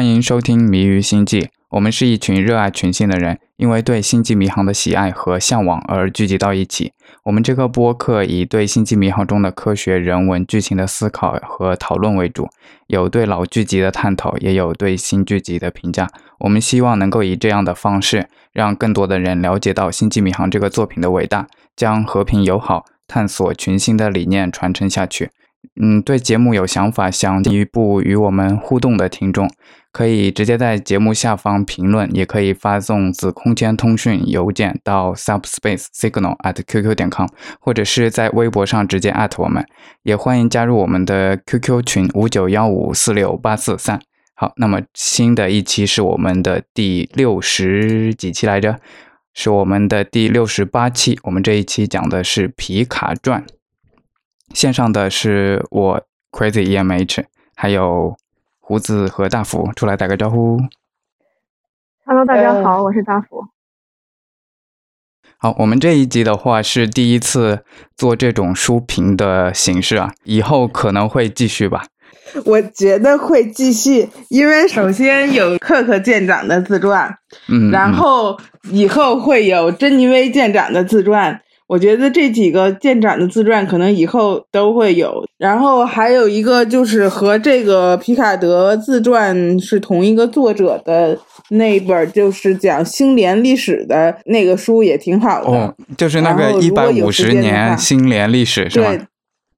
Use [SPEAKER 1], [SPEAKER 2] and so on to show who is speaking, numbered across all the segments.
[SPEAKER 1] 欢迎收听《迷于星际》。我们是一群热爱群星的人，因为对星际迷航的喜爱和向往而聚集到一起。我们这个播客以对星际迷航中的科学、人文、剧情的思考和讨论为主，有对老剧集的探讨，也有对新剧集的评价。我们希望能够以这样的方式，让更多的人了解到《星际迷航》这个作品的伟大，将和平友好、探索群星的理念传承下去。嗯，对节目有想法、想进一步与我们互动的听众，可以直接在节目下方评论，也可以发送子空间通讯邮件到 subspace signal at qq 点 com，或者是在微博上直接艾特我们。也欢迎加入我们的 QQ 群五九幺五四六八四三。好，那么新的一期是我们的第六十几期来着，是我们的第六十八期。我们这一期讲的是皮卡传。线上的是我 Crazy EMH，还有胡子和大福，出来打个招呼。
[SPEAKER 2] Hello，大家好，我是大福。
[SPEAKER 1] 好，我们这一集的话是第一次做这种书评的形式啊，以后可能会继续吧。
[SPEAKER 3] 我觉得会继续，因为首先有克克舰长的自传，
[SPEAKER 1] 嗯，
[SPEAKER 3] 然后以后会有珍妮薇舰长的自传。我觉得这几个舰长的自传可能以后都会有，然后还有一个就是和这个皮卡德自传是同一个作者的那本，就是讲星联历史的那个书也挺好的。
[SPEAKER 1] 哦，就是那个一百五十年
[SPEAKER 3] 话
[SPEAKER 1] 星联历史是吧？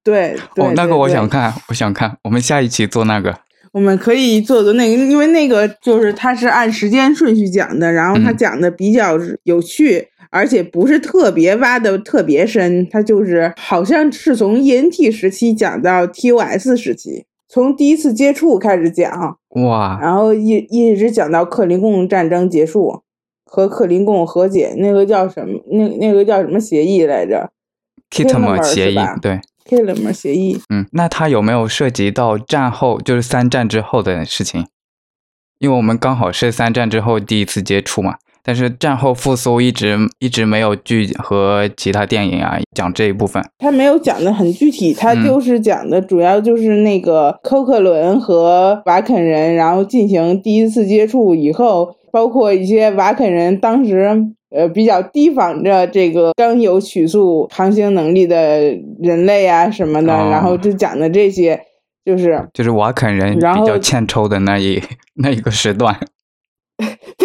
[SPEAKER 3] 对对对，
[SPEAKER 1] 哦，那个我想看，我想看，我们下一期做那个。
[SPEAKER 3] 我们可以做做那个，因为那个就是它是按时间顺序讲的，然后它
[SPEAKER 1] 嗯
[SPEAKER 3] 讲的比较有趣，而且不是特别挖的特别深，它就是好像是从 ENT 时期讲到 TOS 时期，从第一次接触开始讲，
[SPEAKER 1] 哇，
[SPEAKER 3] 然后一一直讲到克林贡战争结束和克林贡和解，那个叫什么？那那个叫什么协议来着
[SPEAKER 1] Kitmer
[SPEAKER 3] Kilmer
[SPEAKER 1] 协议，对
[SPEAKER 3] ，？Kilmer 协议。
[SPEAKER 1] 嗯，那它有没有涉及到战后，就是三战之后的事情？因为我们刚好是三战之后第一次接触嘛，但是战后复苏一直一直没有剧和其他电影啊讲这一部分。
[SPEAKER 3] 他没有讲的很具体，他
[SPEAKER 1] 嗯
[SPEAKER 3] 就是讲的主要就是那个寇克伦和瓦肯人，然后进行第一次接触以后，包括一些瓦肯人当时呃比较提防着这个刚有曲速航行能力的人类啊什么的，
[SPEAKER 1] 哦
[SPEAKER 3] 然后就讲的这些，就是
[SPEAKER 1] 就是瓦肯人比较欠抽的那一 那一个时段。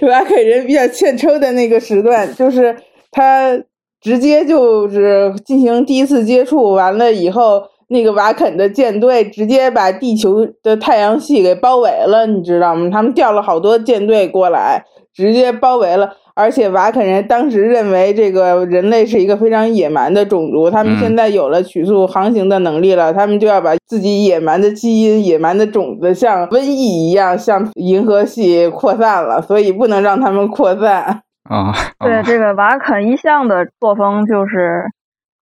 [SPEAKER 3] 对瓦肯人比较欠抽的那个时段，就是他直接就是进行第一次接触，完了以后，那个瓦肯的舰队直接把地球的太阳系给包围了，你知道吗？他们调了好多舰队过来，直接包围了。而且瓦肯人当时认为这个人类是一个非常野蛮的种族，他们
[SPEAKER 1] 嗯
[SPEAKER 3] 现在有了曲速航行的能力了，他们就要把自己野蛮的基因、野蛮的种子像瘟疫一样向银河系扩散了，所以不能让他们扩散。
[SPEAKER 1] 啊、哦，
[SPEAKER 2] 对这个瓦肯一向的作风就是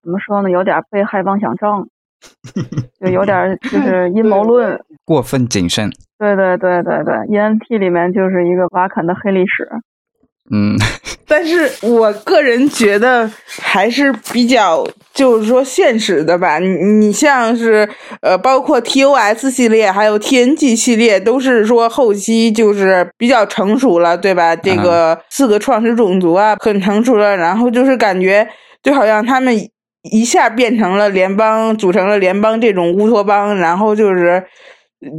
[SPEAKER 2] 怎么说呢，有点被害妄想症，就有点就是阴谋论。
[SPEAKER 1] 过分谨慎。
[SPEAKER 2] 对对对对对，ENT 里面就是一个瓦肯的黑历史。
[SPEAKER 1] 嗯，
[SPEAKER 3] 但是我个人觉得还是比较，就是说现实的吧。你你像是呃，包括 TOS 系列还有 TNG 系列，都是说后期就是比较成熟了，对吧？这个四个创始种族啊，很成熟了，然后就是感觉就好像他们一下变成了联邦，组成了联邦这种乌托邦，然后就是。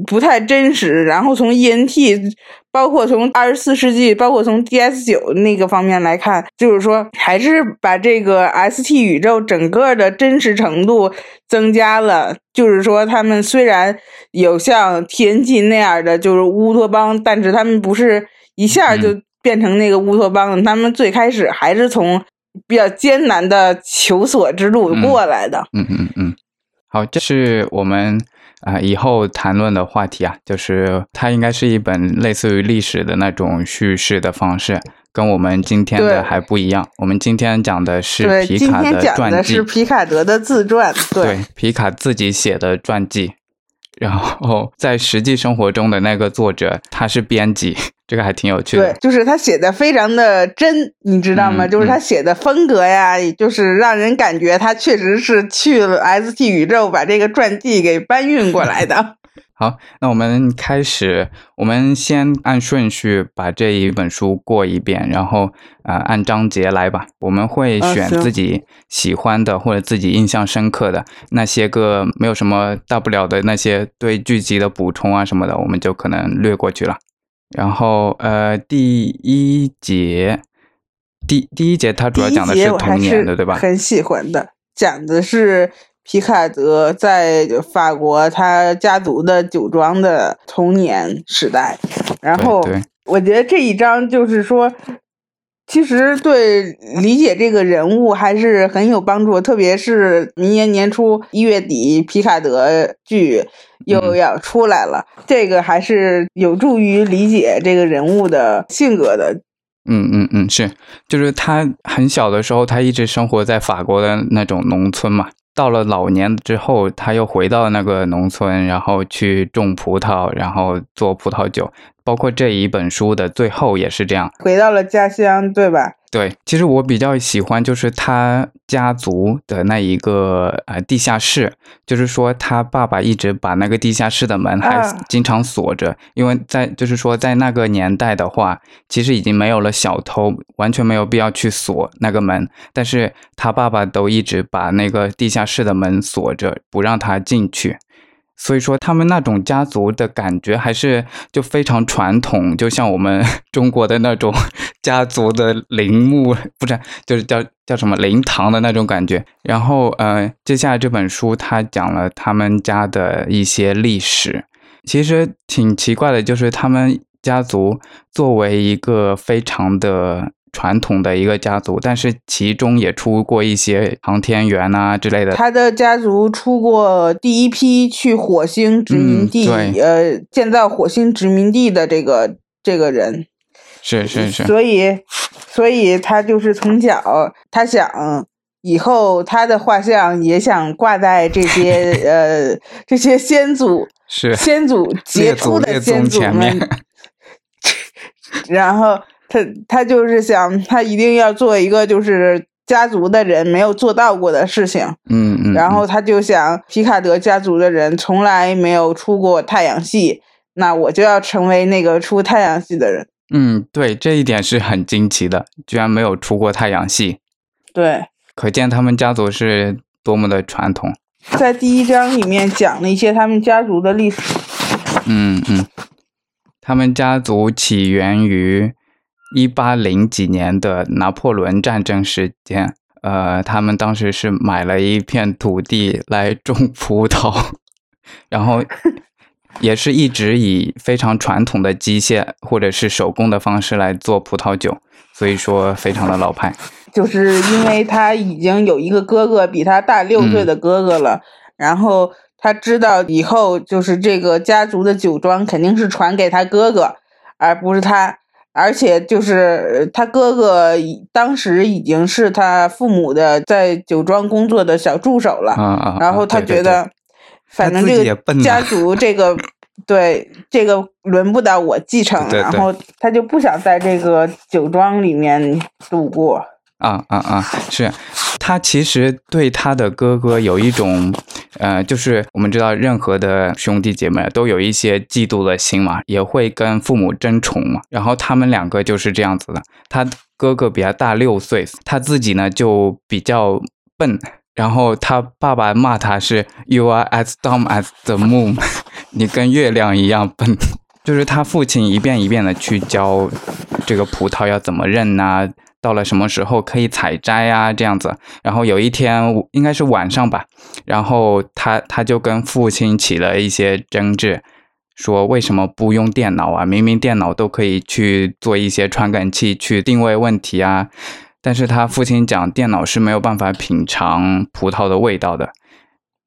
[SPEAKER 3] 不太真实，然后从 ENT，包括从二十四世纪，包括从 DS 九那个方面来看，就是说还是把这个 ST 宇宙整个的真实程度增加了。就是说，他们虽然有像 TNG 那样的就是乌托邦，但是他们不是一下就变成那个乌托邦的，他们最开始还是从比较艰难的求索之路过来的。
[SPEAKER 1] 嗯嗯嗯，好，这是我们。啊、呃，以后谈论的话题啊，就是它应该是一本类似于历史的那种叙事的方式，跟我们今天的还不一样。我们今天讲的是皮卡的传记，
[SPEAKER 3] 今天讲的是皮卡德的自传，对，
[SPEAKER 1] 对皮卡自己写的传记。然后在实际生活中的那个作者，他是编辑，这个还挺有趣的。
[SPEAKER 3] 对，就是他写的非常的真，你知道吗？
[SPEAKER 1] 嗯、
[SPEAKER 3] 就是他写的风格呀，
[SPEAKER 1] 嗯、
[SPEAKER 3] 就是让人感觉他确实是去了 ST 宇宙把这个传记给搬运过来的。
[SPEAKER 1] 好，那我们开始，我们先按顺序把这一本书过一遍，然后呃按章节来吧。我们会选自己喜欢的或者自己印象深刻的那些个没有什么大不了的那些对剧集的补充啊什么的，我们就可能略过去了。然后呃第一节，第第一节它主要讲的是童年的，对吧？
[SPEAKER 3] 很喜欢的，讲的是皮卡德在法国他家族的酒庄的童年时代。然后我觉得这一章就是说，其实对理解这个人物还是很有帮助，特别是明年年初一月底皮卡德剧又
[SPEAKER 1] 嗯
[SPEAKER 3] 要出来了，这个还是有助于理解这个人物的性格的。
[SPEAKER 1] 嗯嗯嗯，是，就是他很小的时候，他一直生活在法国的那种农村嘛。到了老年之后，他又回到那个农村，然后去种葡萄，然后做葡萄酒。包括这一本书的最后也是这样。
[SPEAKER 3] 回到了家乡，对吧？
[SPEAKER 1] 对，其实我比较喜欢就是他家族的那一个呃地下室，就是说他爸爸一直把那个地下室的门还
[SPEAKER 3] 啊
[SPEAKER 1] 经常锁着，因为在就是说在那个年代的话，其实已经没有了小偷，完全没有必要去锁那个门，但是他爸爸都一直把那个地下室的门锁着，不让他进去。所以说，他们那种家族的感觉还是就非常传统，就像我们 中国的那种 家族的陵墓，不是，就是叫叫什么灵堂的那种感觉。然后，呃，接下来这本书它讲了他们家的一些历史，其实挺奇怪的，就是他们家族作为一个非常的传统的一个家族，但是其中也出过一些航天员啊之类的。
[SPEAKER 3] 他的家族出过第一批去火星殖民地，
[SPEAKER 1] 嗯
[SPEAKER 3] 呃，建造火星殖民地的这个这个人，
[SPEAKER 1] 是是是，
[SPEAKER 3] 所以，所以他就是从小，他想以后他的画像也想挂在这些 呃这些先祖
[SPEAKER 1] 是。
[SPEAKER 3] 先祖杰出的先祖们，然后他他就是想他一定要做一个就是家族的人没有做到过的事情。
[SPEAKER 1] 嗯嗯，嗯
[SPEAKER 3] 然后他就想，皮卡德家族的人从来没有出过太阳系，那我就要成为那个出太阳系的人。
[SPEAKER 1] 嗯，对，这一点是很惊奇的，居然没有出过太阳系，
[SPEAKER 3] 对，
[SPEAKER 1] 可见他们家族是多么的传统。
[SPEAKER 3] 在第一章里面讲了一些他们家族的历史。
[SPEAKER 1] 嗯嗯，他们家族起源于一八零几年的拿破仑战争时间。呃，他们当时是买了一片土地来种葡萄，然后也是一直以非常传统的机械或者是手工的方式来做葡萄酒，所以说非常的老派。
[SPEAKER 3] 就是因为他已经有一个哥哥比他大六岁的哥哥了，然后他知道以后就是这个家族的酒庄肯定是传给他哥哥，而不是他。而且就是呃他哥哥已当时已经是他父母的在酒庄工作的小助手了，
[SPEAKER 1] 啊啊！
[SPEAKER 3] 然后他觉得，反正 这个家族这个对这个轮不到我继承，
[SPEAKER 1] 对对
[SPEAKER 3] 然后他就不想在这个酒庄里面度过。
[SPEAKER 1] 啊啊啊！是他其实对他的哥哥有一种，呃，就是我们知道任何的兄弟姐妹都有一些嫉妒的心嘛，也会跟父母争宠嘛。然后他们两个就是这样子的，他哥哥比他大六岁，他自己呢就比较笨。然后他爸爸骂他是 “You are as dumb as the moon”，你跟月亮一样笨。就是他父亲一遍一遍的去教这个葡萄要怎么认呐、到了什么时候可以采摘啊，这样子。然后有一天应该是晚上吧，然后他他就跟父亲起了一些争执，说为什么不用电脑啊？明明电脑都可以去做一些传感器去定位问题啊。但是他父亲讲电脑是没有办法品尝葡萄的味道的，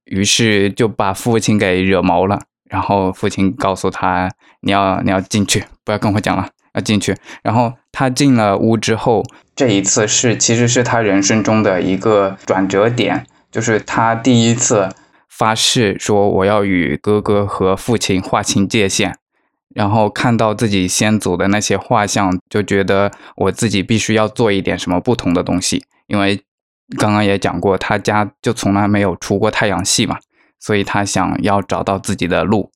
[SPEAKER 1] 于是就把父亲给惹毛了。然后父亲告诉他：“你要你要进去，不要跟我讲了，啊进去。”然后他进了屋之后，这一次是其实是他人生中的一个转折点，就是他第一次发誓说我要与哥哥和父亲划清界限，然后看到自己先祖的那些画像，就觉得我自己必须要做一点什么不同的东西，因为刚刚也讲过，他家就从来没有出过太阳系嘛。所以他想要找到自己的路，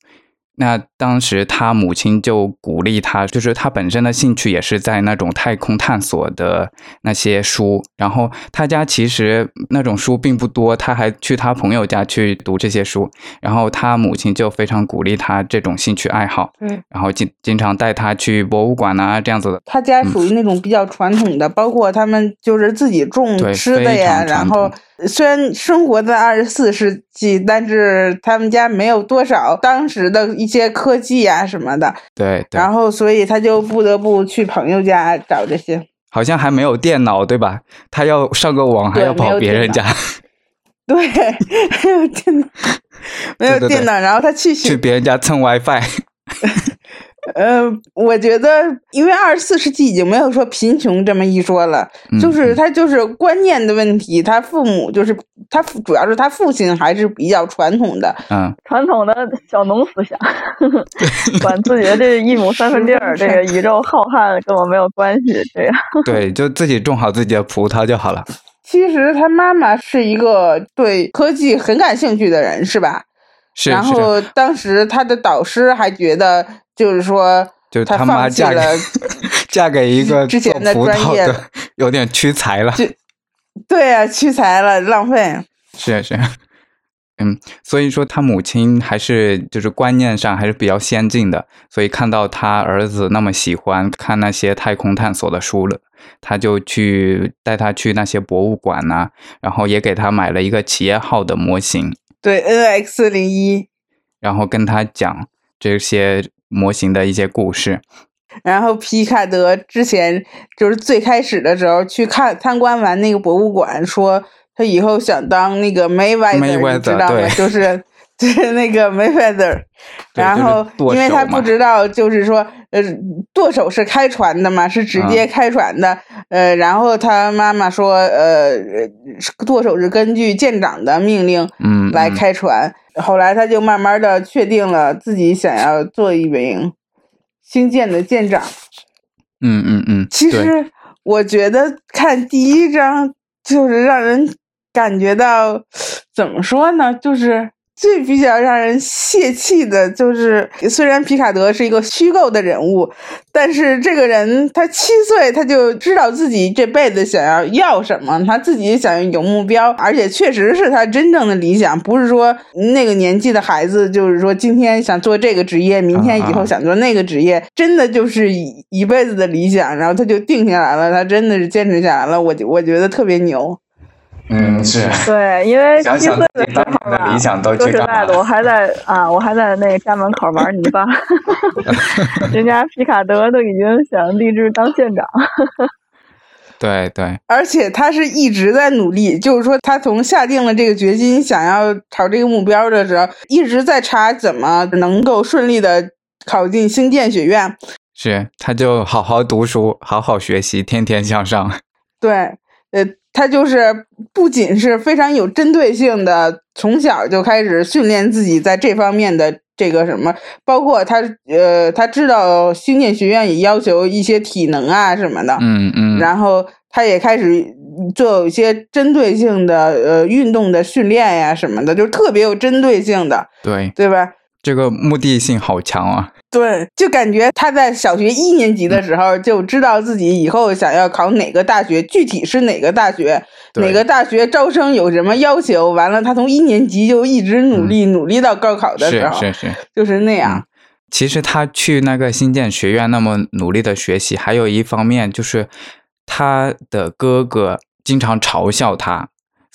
[SPEAKER 1] 那当时他母亲就鼓励他，就是他本身的兴趣也是在那种太空探索的那些书，然后他家其实那种书并不多，他还去他朋友家去读这些书，然后他母亲就非常鼓励他这种兴趣爱好，
[SPEAKER 3] 嗯，
[SPEAKER 1] 然后经经常带他去博物馆啊这样子的，
[SPEAKER 3] 他家属于那种比较传统的，包括他们就是自己种吃的呀，然后虽然生活在二十四世纪，但是他们家没有多少当时的一些科技啊什么的，
[SPEAKER 1] 对对，
[SPEAKER 3] 然后所以他就不得不去朋友家找这些。
[SPEAKER 1] 好像还没有电脑对吧？他要上个网还要跑别人家，
[SPEAKER 3] 对，没有电脑，没有电脑，然后他去
[SPEAKER 1] 去别人家蹭 WiFi，
[SPEAKER 3] 呃，我觉得，因为二十四世纪已经没有说贫穷这么一说了，
[SPEAKER 1] 嗯
[SPEAKER 3] 就是他就是观念的问题。他父母就是他父，主要是他父亲还是比较传统的，
[SPEAKER 1] 嗯，
[SPEAKER 2] 传统的小农思想，管自己的这一亩三分地儿，这个宇宙浩瀚跟我没有关系，这样。
[SPEAKER 1] 对，就自己种好自己的葡萄就好了。
[SPEAKER 3] 其实他妈妈是一个对科技很感兴趣的人，是吧？
[SPEAKER 1] 是，
[SPEAKER 3] 然后当时他的导师还觉得，就是说
[SPEAKER 1] 就是
[SPEAKER 3] 他
[SPEAKER 1] 他妈嫁给 嫁给一个
[SPEAKER 3] 之前的专业，
[SPEAKER 1] 有点屈才了。
[SPEAKER 3] 对啊，屈才了，浪费。
[SPEAKER 1] 是是，嗯，所以说他母亲还是就是观念上还是比较先进的，所以看到他儿子那么喜欢看那些太空探索的书了，他就去带他去那些博物馆呐、然后也给他买了一个企业号的模型，
[SPEAKER 3] 对，NX 零一。
[SPEAKER 1] 然后跟他讲这些模型的一些故事。
[SPEAKER 3] 然后皮卡德之前就是最开始的时候去看参观完那个博物馆，说他以后想当那个
[SPEAKER 1] Mayweather，Mayweather，
[SPEAKER 3] 你知道吗？就是 就是那个 Mayweather。然后
[SPEAKER 1] 就是剁
[SPEAKER 3] 因为他不知道，就是说呃剁手是开船的嘛，是直接
[SPEAKER 1] 嗯
[SPEAKER 3] 开船的。呃，然后他妈妈说，呃，是剁手是根据舰长的命令
[SPEAKER 1] 嗯，
[SPEAKER 3] 来
[SPEAKER 1] 嗯
[SPEAKER 3] 开船。后来他就慢慢的确定了自己想要做一名星舰的舰长。
[SPEAKER 1] 嗯嗯嗯，对
[SPEAKER 3] 其实我觉得看第一章就是让人感觉到怎么说呢，就是最比较让人泄气的，就是虽然皮卡德是一个虚构的人物，但是这个人他七岁他就知道自己这辈子想要要什么，他自己想要有目标，而且确实是他真正的理想，不是说那个年纪的孩子就是说今天想做这个职业，明天以后
[SPEAKER 1] 啊
[SPEAKER 3] 想做那个职业，真的就是一一辈子的理想，然后他就定下来了，他真的是坚持下来了，我我觉得特别牛。
[SPEAKER 1] 嗯是。
[SPEAKER 2] 对，因为七
[SPEAKER 1] 想想
[SPEAKER 2] 岁的时候吧，
[SPEAKER 1] 年的理想都
[SPEAKER 2] 说实
[SPEAKER 1] 去干嘛
[SPEAKER 2] 在的，我还在啊，我还在那个家门口玩泥巴，人家皮卡德都已经想立志当县长。
[SPEAKER 1] 对对，
[SPEAKER 3] 而且他是一直在努力，就是说他从下定了这个决心，想要朝这个目标的时候，一直在查怎么能够顺利的考进星舰学院。
[SPEAKER 1] 是，他就好好读书，好好学习，天天向上。
[SPEAKER 3] 对，呃，他就是不仅是非常有针对性的，从小就开始训练自己在这方面的这个什么，包括他呃，他知道星舰学院也要求一些体能啊什么的，
[SPEAKER 1] 嗯嗯，
[SPEAKER 3] 然后他也开始做一些针对性的呃运动的训练呀什么的，就是特别有针对性的，
[SPEAKER 1] 对，
[SPEAKER 3] 对吧？
[SPEAKER 1] 这个目的性好强啊。
[SPEAKER 3] 对，就感觉他在小学一年级的时候就知道自己以后想要考哪个大学，具体是哪个大学，哪个大学招生有什么要求。完了，他从一年级就一直努力，努力到高考的时候，
[SPEAKER 1] 是是是，
[SPEAKER 3] 就是那样。
[SPEAKER 1] 其实他去那个新建学院那么努力的学习，还有一方面就是他的哥哥经常嘲笑他，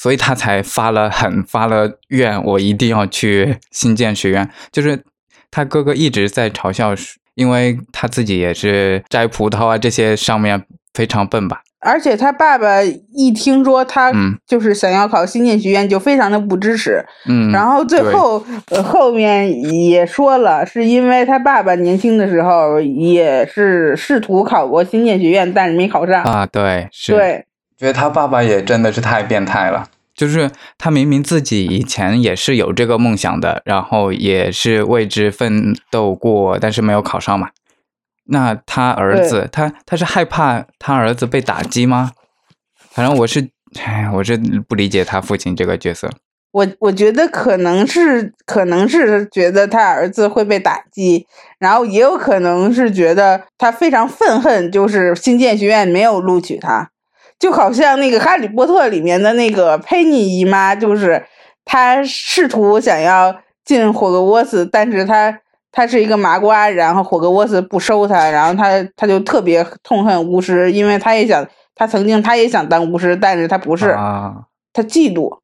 [SPEAKER 1] 所以他才发了狠，发了愿，我一定要去新建学院。就是他哥哥一直在嘲笑，因为他自己也是摘葡萄啊这些上面非常笨吧。
[SPEAKER 3] 而且他爸爸一听说他
[SPEAKER 1] 嗯
[SPEAKER 3] 就是想要考新建学院，就非常的不支持。
[SPEAKER 1] 嗯，
[SPEAKER 3] 然后最后呃后面也说了，是因为他爸爸年轻的时候也是试图考过新建学院，但是没考上。
[SPEAKER 1] 啊，对，是，
[SPEAKER 3] 对，
[SPEAKER 1] 觉得他爸爸也真的是太变态了。就是他明明自己以前也是有这个梦想的，然后也是为之奋斗过，但是没有考上嘛。那他儿子，他他是害怕他儿子被打击吗？反正我是，哎，我是不理解他父亲这个角色。
[SPEAKER 3] 我我觉得可能是可能是觉得他儿子会被打击，然后也有可能是觉得他非常愤恨，就是新建学院没有录取他，就好像那个《哈利波特》里面的那个佩妮姨妈，就是她试图想要进霍格沃茨，但是她她是一个麻瓜，然后霍格沃茨不收她，然后她她就特别痛恨巫师，因为她也想，她曾经她也想当巫师，但是她不是，
[SPEAKER 1] 啊，
[SPEAKER 3] 她嫉妒。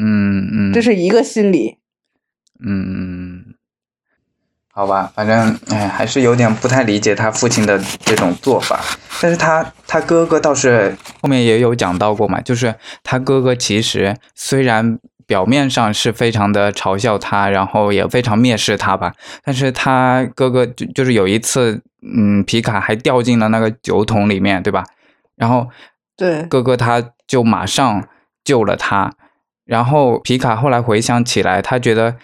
[SPEAKER 1] 嗯嗯，
[SPEAKER 3] 这是一个心理。
[SPEAKER 1] 嗯，好吧，反正哎，还是有点不太理解他父亲的这种做法。但是他他哥哥倒是后面也有讲到过嘛，就是他哥哥其实虽然表面上是非常的嘲笑他，然后也非常蔑视他吧，但是他哥哥就就是有一次，嗯，皮卡还掉进了那个酒桶里面，对吧？然后
[SPEAKER 3] 对，
[SPEAKER 1] 哥哥他就马上救了他。然后皮卡后来回想起来，他觉得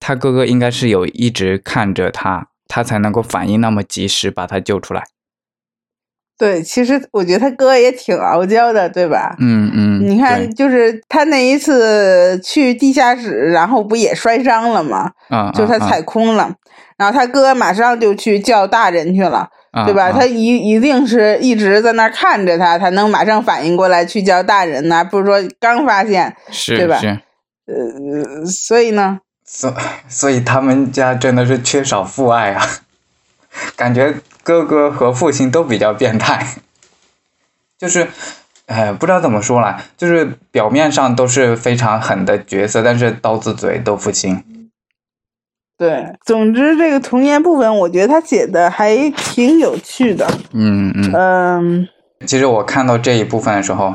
[SPEAKER 1] 他哥哥应该是有一直看着他，他才能够反应那么及时把他救出来。
[SPEAKER 3] 对，其实我觉得他哥也挺傲娇的，对吧？
[SPEAKER 1] 嗯嗯，
[SPEAKER 3] 你看，就是他那一次去地下室，然后不也摔伤了吗？
[SPEAKER 1] 啊，啊
[SPEAKER 3] 就他踩空了，然后他哥马上就去叫大人去了，
[SPEAKER 1] 啊
[SPEAKER 3] 对吧？
[SPEAKER 1] 啊
[SPEAKER 3] 他一一定是一直在那儿看着他，才能马上反应过来去叫大人呢，不是说刚发现。
[SPEAKER 1] 是
[SPEAKER 3] 对吧
[SPEAKER 1] 是，
[SPEAKER 3] 呃，所以呢，
[SPEAKER 1] 所所以他们家真的是缺少父爱啊，感觉哥哥和父亲都比较变态，就是。哎，不知道怎么说啦，就是表面上都是非常狠的角色，但是刀子嘴豆腐心。
[SPEAKER 3] 对，总之这个童年部分，我觉得他写的还挺有趣的。
[SPEAKER 1] 嗯嗯。
[SPEAKER 3] 嗯，
[SPEAKER 1] 其实我看到这一部分的时候，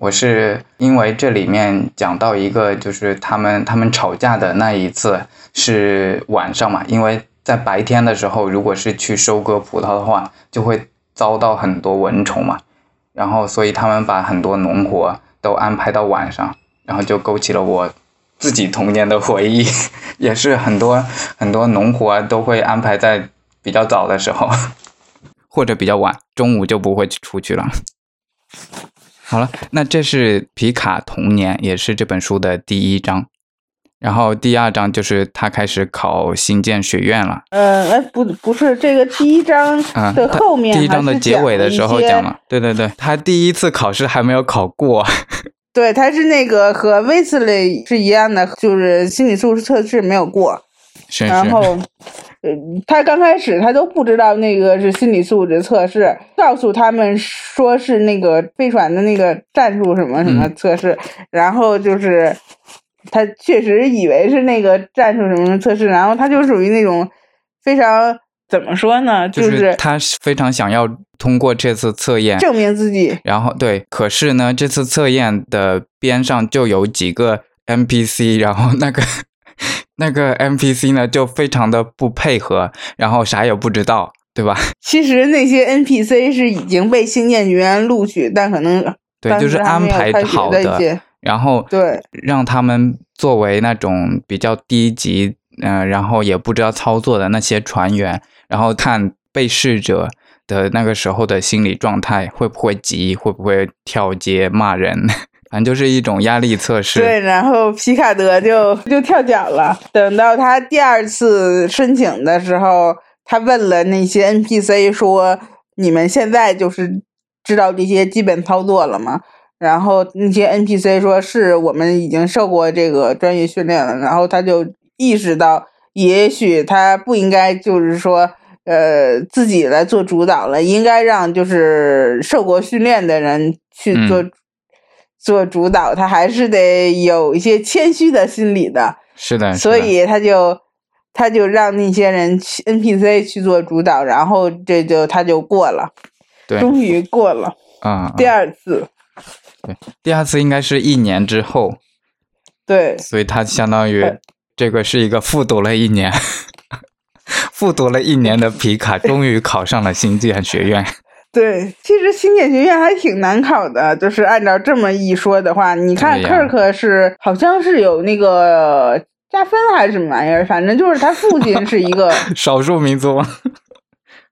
[SPEAKER 1] 我是因为这里面讲到一个，就是他们他们吵架的那一次是晚上嘛，因为在白天的时候，如果是去收割葡萄的话，就会遭到很多蚊虫嘛，然后所以他们把很多农活都安排到晚上，然后就勾起了我自己童年的回忆，也是很多很多农活都会安排在比较早的时候，或者比较晚，中午就不会出去了。好了，那这是皮卡童年，也是这本书的第一章。然后第二章就是他开始考新建学院了。
[SPEAKER 3] 呃，哎，不，不是这个第一章
[SPEAKER 1] 啊，
[SPEAKER 3] 的后面
[SPEAKER 1] 第一章的结尾的时候讲了，对对对，他第一次考试还没有考过，
[SPEAKER 3] 对，他是那个和威斯利是一样的，就是心理素质测试没有过，
[SPEAKER 1] 是
[SPEAKER 3] 然后
[SPEAKER 1] 是，，
[SPEAKER 3] 呃，他刚开始他都不知道那个是心理素质测试，告诉他们说是那个飞船的那个战术什么什么
[SPEAKER 1] 嗯
[SPEAKER 3] 测试，然后就是他确实以为是那个战术什么测试，然后他就属于那种非常怎么说呢，
[SPEAKER 1] 就
[SPEAKER 3] 就是
[SPEAKER 1] 他非常想要通过这次测验，
[SPEAKER 3] 证明自己。
[SPEAKER 1] 然后对，可是呢，这次测验的边上就有几个 NPC，然后那个 那个 NPC 呢就非常的不配合，然后啥也不知道，对吧？
[SPEAKER 3] 其实那些 NPC 是已经被新建学院录取，但可能
[SPEAKER 1] 对，就是安排好
[SPEAKER 3] 的
[SPEAKER 1] 然后
[SPEAKER 3] 对
[SPEAKER 1] 让他们作为那种比较低级，嗯、然后也不知道操作的那些船员，然后看被试者的那个时候的心理状态会不会急，会不会跳街骂人，反正就是一种压力测试。
[SPEAKER 3] 对，然后皮卡德就就跳脚了。等到他第二次申请的时候，他问了那些 NPC 说：“你们现在就是知道这些基本操作了吗？”然后那些 NPC 说：“是我们已经受过这个专业训练了。”然后他就意识到，也许他不应该就是说。呃，自己来做主导了，应该让就是受过训练的人去做、
[SPEAKER 1] 嗯
[SPEAKER 3] 做主导，他还是得有一些谦虚的心理的，
[SPEAKER 1] 是的，
[SPEAKER 3] 所以他就他就让那些人去 NPC 去做主导，然后这就他就过了，
[SPEAKER 1] 对。
[SPEAKER 3] 终于过了
[SPEAKER 1] 啊、
[SPEAKER 3] 第二次，对
[SPEAKER 1] 第二次应该是一年之后，
[SPEAKER 3] 对。
[SPEAKER 1] 所以他相当于
[SPEAKER 3] 呃
[SPEAKER 1] 这个是一个复读了一年，复读了一年的皮卡终于考上了新建学院。
[SPEAKER 3] 对，其实新建学院还挺难考的，就是按照这么一说的话，你看 Kirk 是好像是有那个加分还是什么玩意儿，反正就是他父亲是一个。
[SPEAKER 1] 少数民族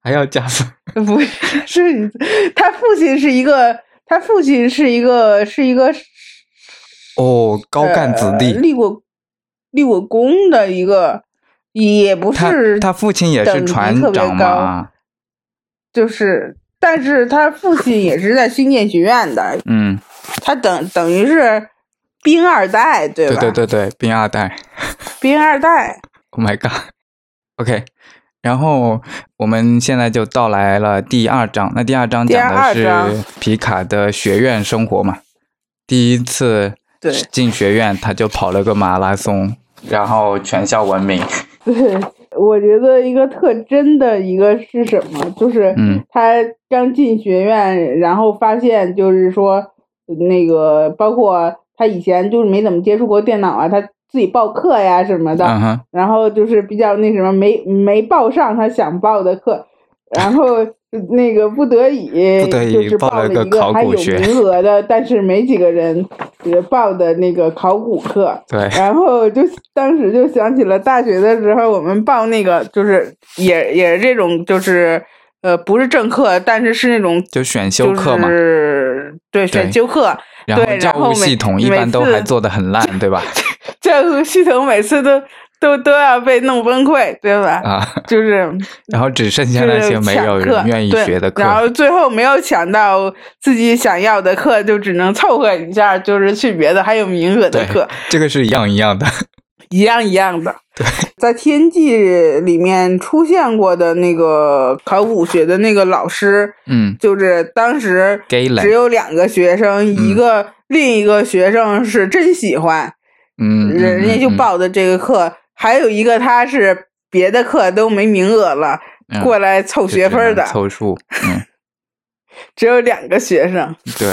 [SPEAKER 1] 还要加分，
[SPEAKER 3] 不是，是他父亲是一个，他父亲是一个是一个
[SPEAKER 1] 哦，高干子弟，
[SPEAKER 3] 立过立过功的一个，也不是
[SPEAKER 1] 他父亲也是船长嘛，
[SPEAKER 3] 就是，但是他父亲也是在新建学院的，
[SPEAKER 1] 嗯，
[SPEAKER 3] 他等等于是兵二代，对吧？
[SPEAKER 1] 对对对对，兵二代，
[SPEAKER 3] 兵二代。
[SPEAKER 1] Oh my god！OK，、然后我们现在就到来了第二章。那第二章讲的是皮卡的学院生活嘛。第一次
[SPEAKER 3] 对
[SPEAKER 1] 进学院，他就跑了个马拉松，然后全校闻名。
[SPEAKER 3] 对，我觉得一个特真的一个是什么？就是
[SPEAKER 1] 嗯
[SPEAKER 3] 他刚进学院，然后发现就是说那个，包括他以前就是没怎么接触过电脑啊，他自己报课呀什么的，然后就是比较那什么，没没报上他想报的课，然后那个不得已
[SPEAKER 1] 不得已
[SPEAKER 3] 就是
[SPEAKER 1] 报了
[SPEAKER 3] 了一个还有
[SPEAKER 1] 个考古学
[SPEAKER 3] 名额的，但是没几个人呃报的那个考古课。
[SPEAKER 1] 对，
[SPEAKER 3] 然后就当时就想起了大学的时候，我们报那个就是也也是这种就是呃不是正课，但是是那种
[SPEAKER 1] 就选修课嘛。
[SPEAKER 3] 就是对选修课，
[SPEAKER 1] 然后
[SPEAKER 3] 对
[SPEAKER 1] 教务系统一般都还做的很烂，对吧？
[SPEAKER 3] 教育系统每次都都都要被弄崩溃，对吧？
[SPEAKER 1] 啊，
[SPEAKER 3] 就是
[SPEAKER 1] 然后只剩下
[SPEAKER 3] 就是
[SPEAKER 1] 那些没有人愿意
[SPEAKER 3] 对
[SPEAKER 1] 学的课。
[SPEAKER 3] 然后最后没有抢到自己想要的课，就只能凑合一下，就是去别的还有名额的课，，
[SPEAKER 1] 这个是一样一样的。
[SPEAKER 3] 一样一样的。
[SPEAKER 1] 对，
[SPEAKER 3] 在《天际》里面出现过的那个考古学的那个老师，
[SPEAKER 1] 嗯
[SPEAKER 3] 就是当时只有两个学生，一个另一个学生是真喜欢，
[SPEAKER 1] 嗯，嗯
[SPEAKER 3] 人家就报的这个课，还有一个他是别的课都没名额了，
[SPEAKER 1] 嗯
[SPEAKER 3] 过来凑学分的，
[SPEAKER 1] 凑数。嗯，
[SPEAKER 3] 只有两个学生。
[SPEAKER 1] 对，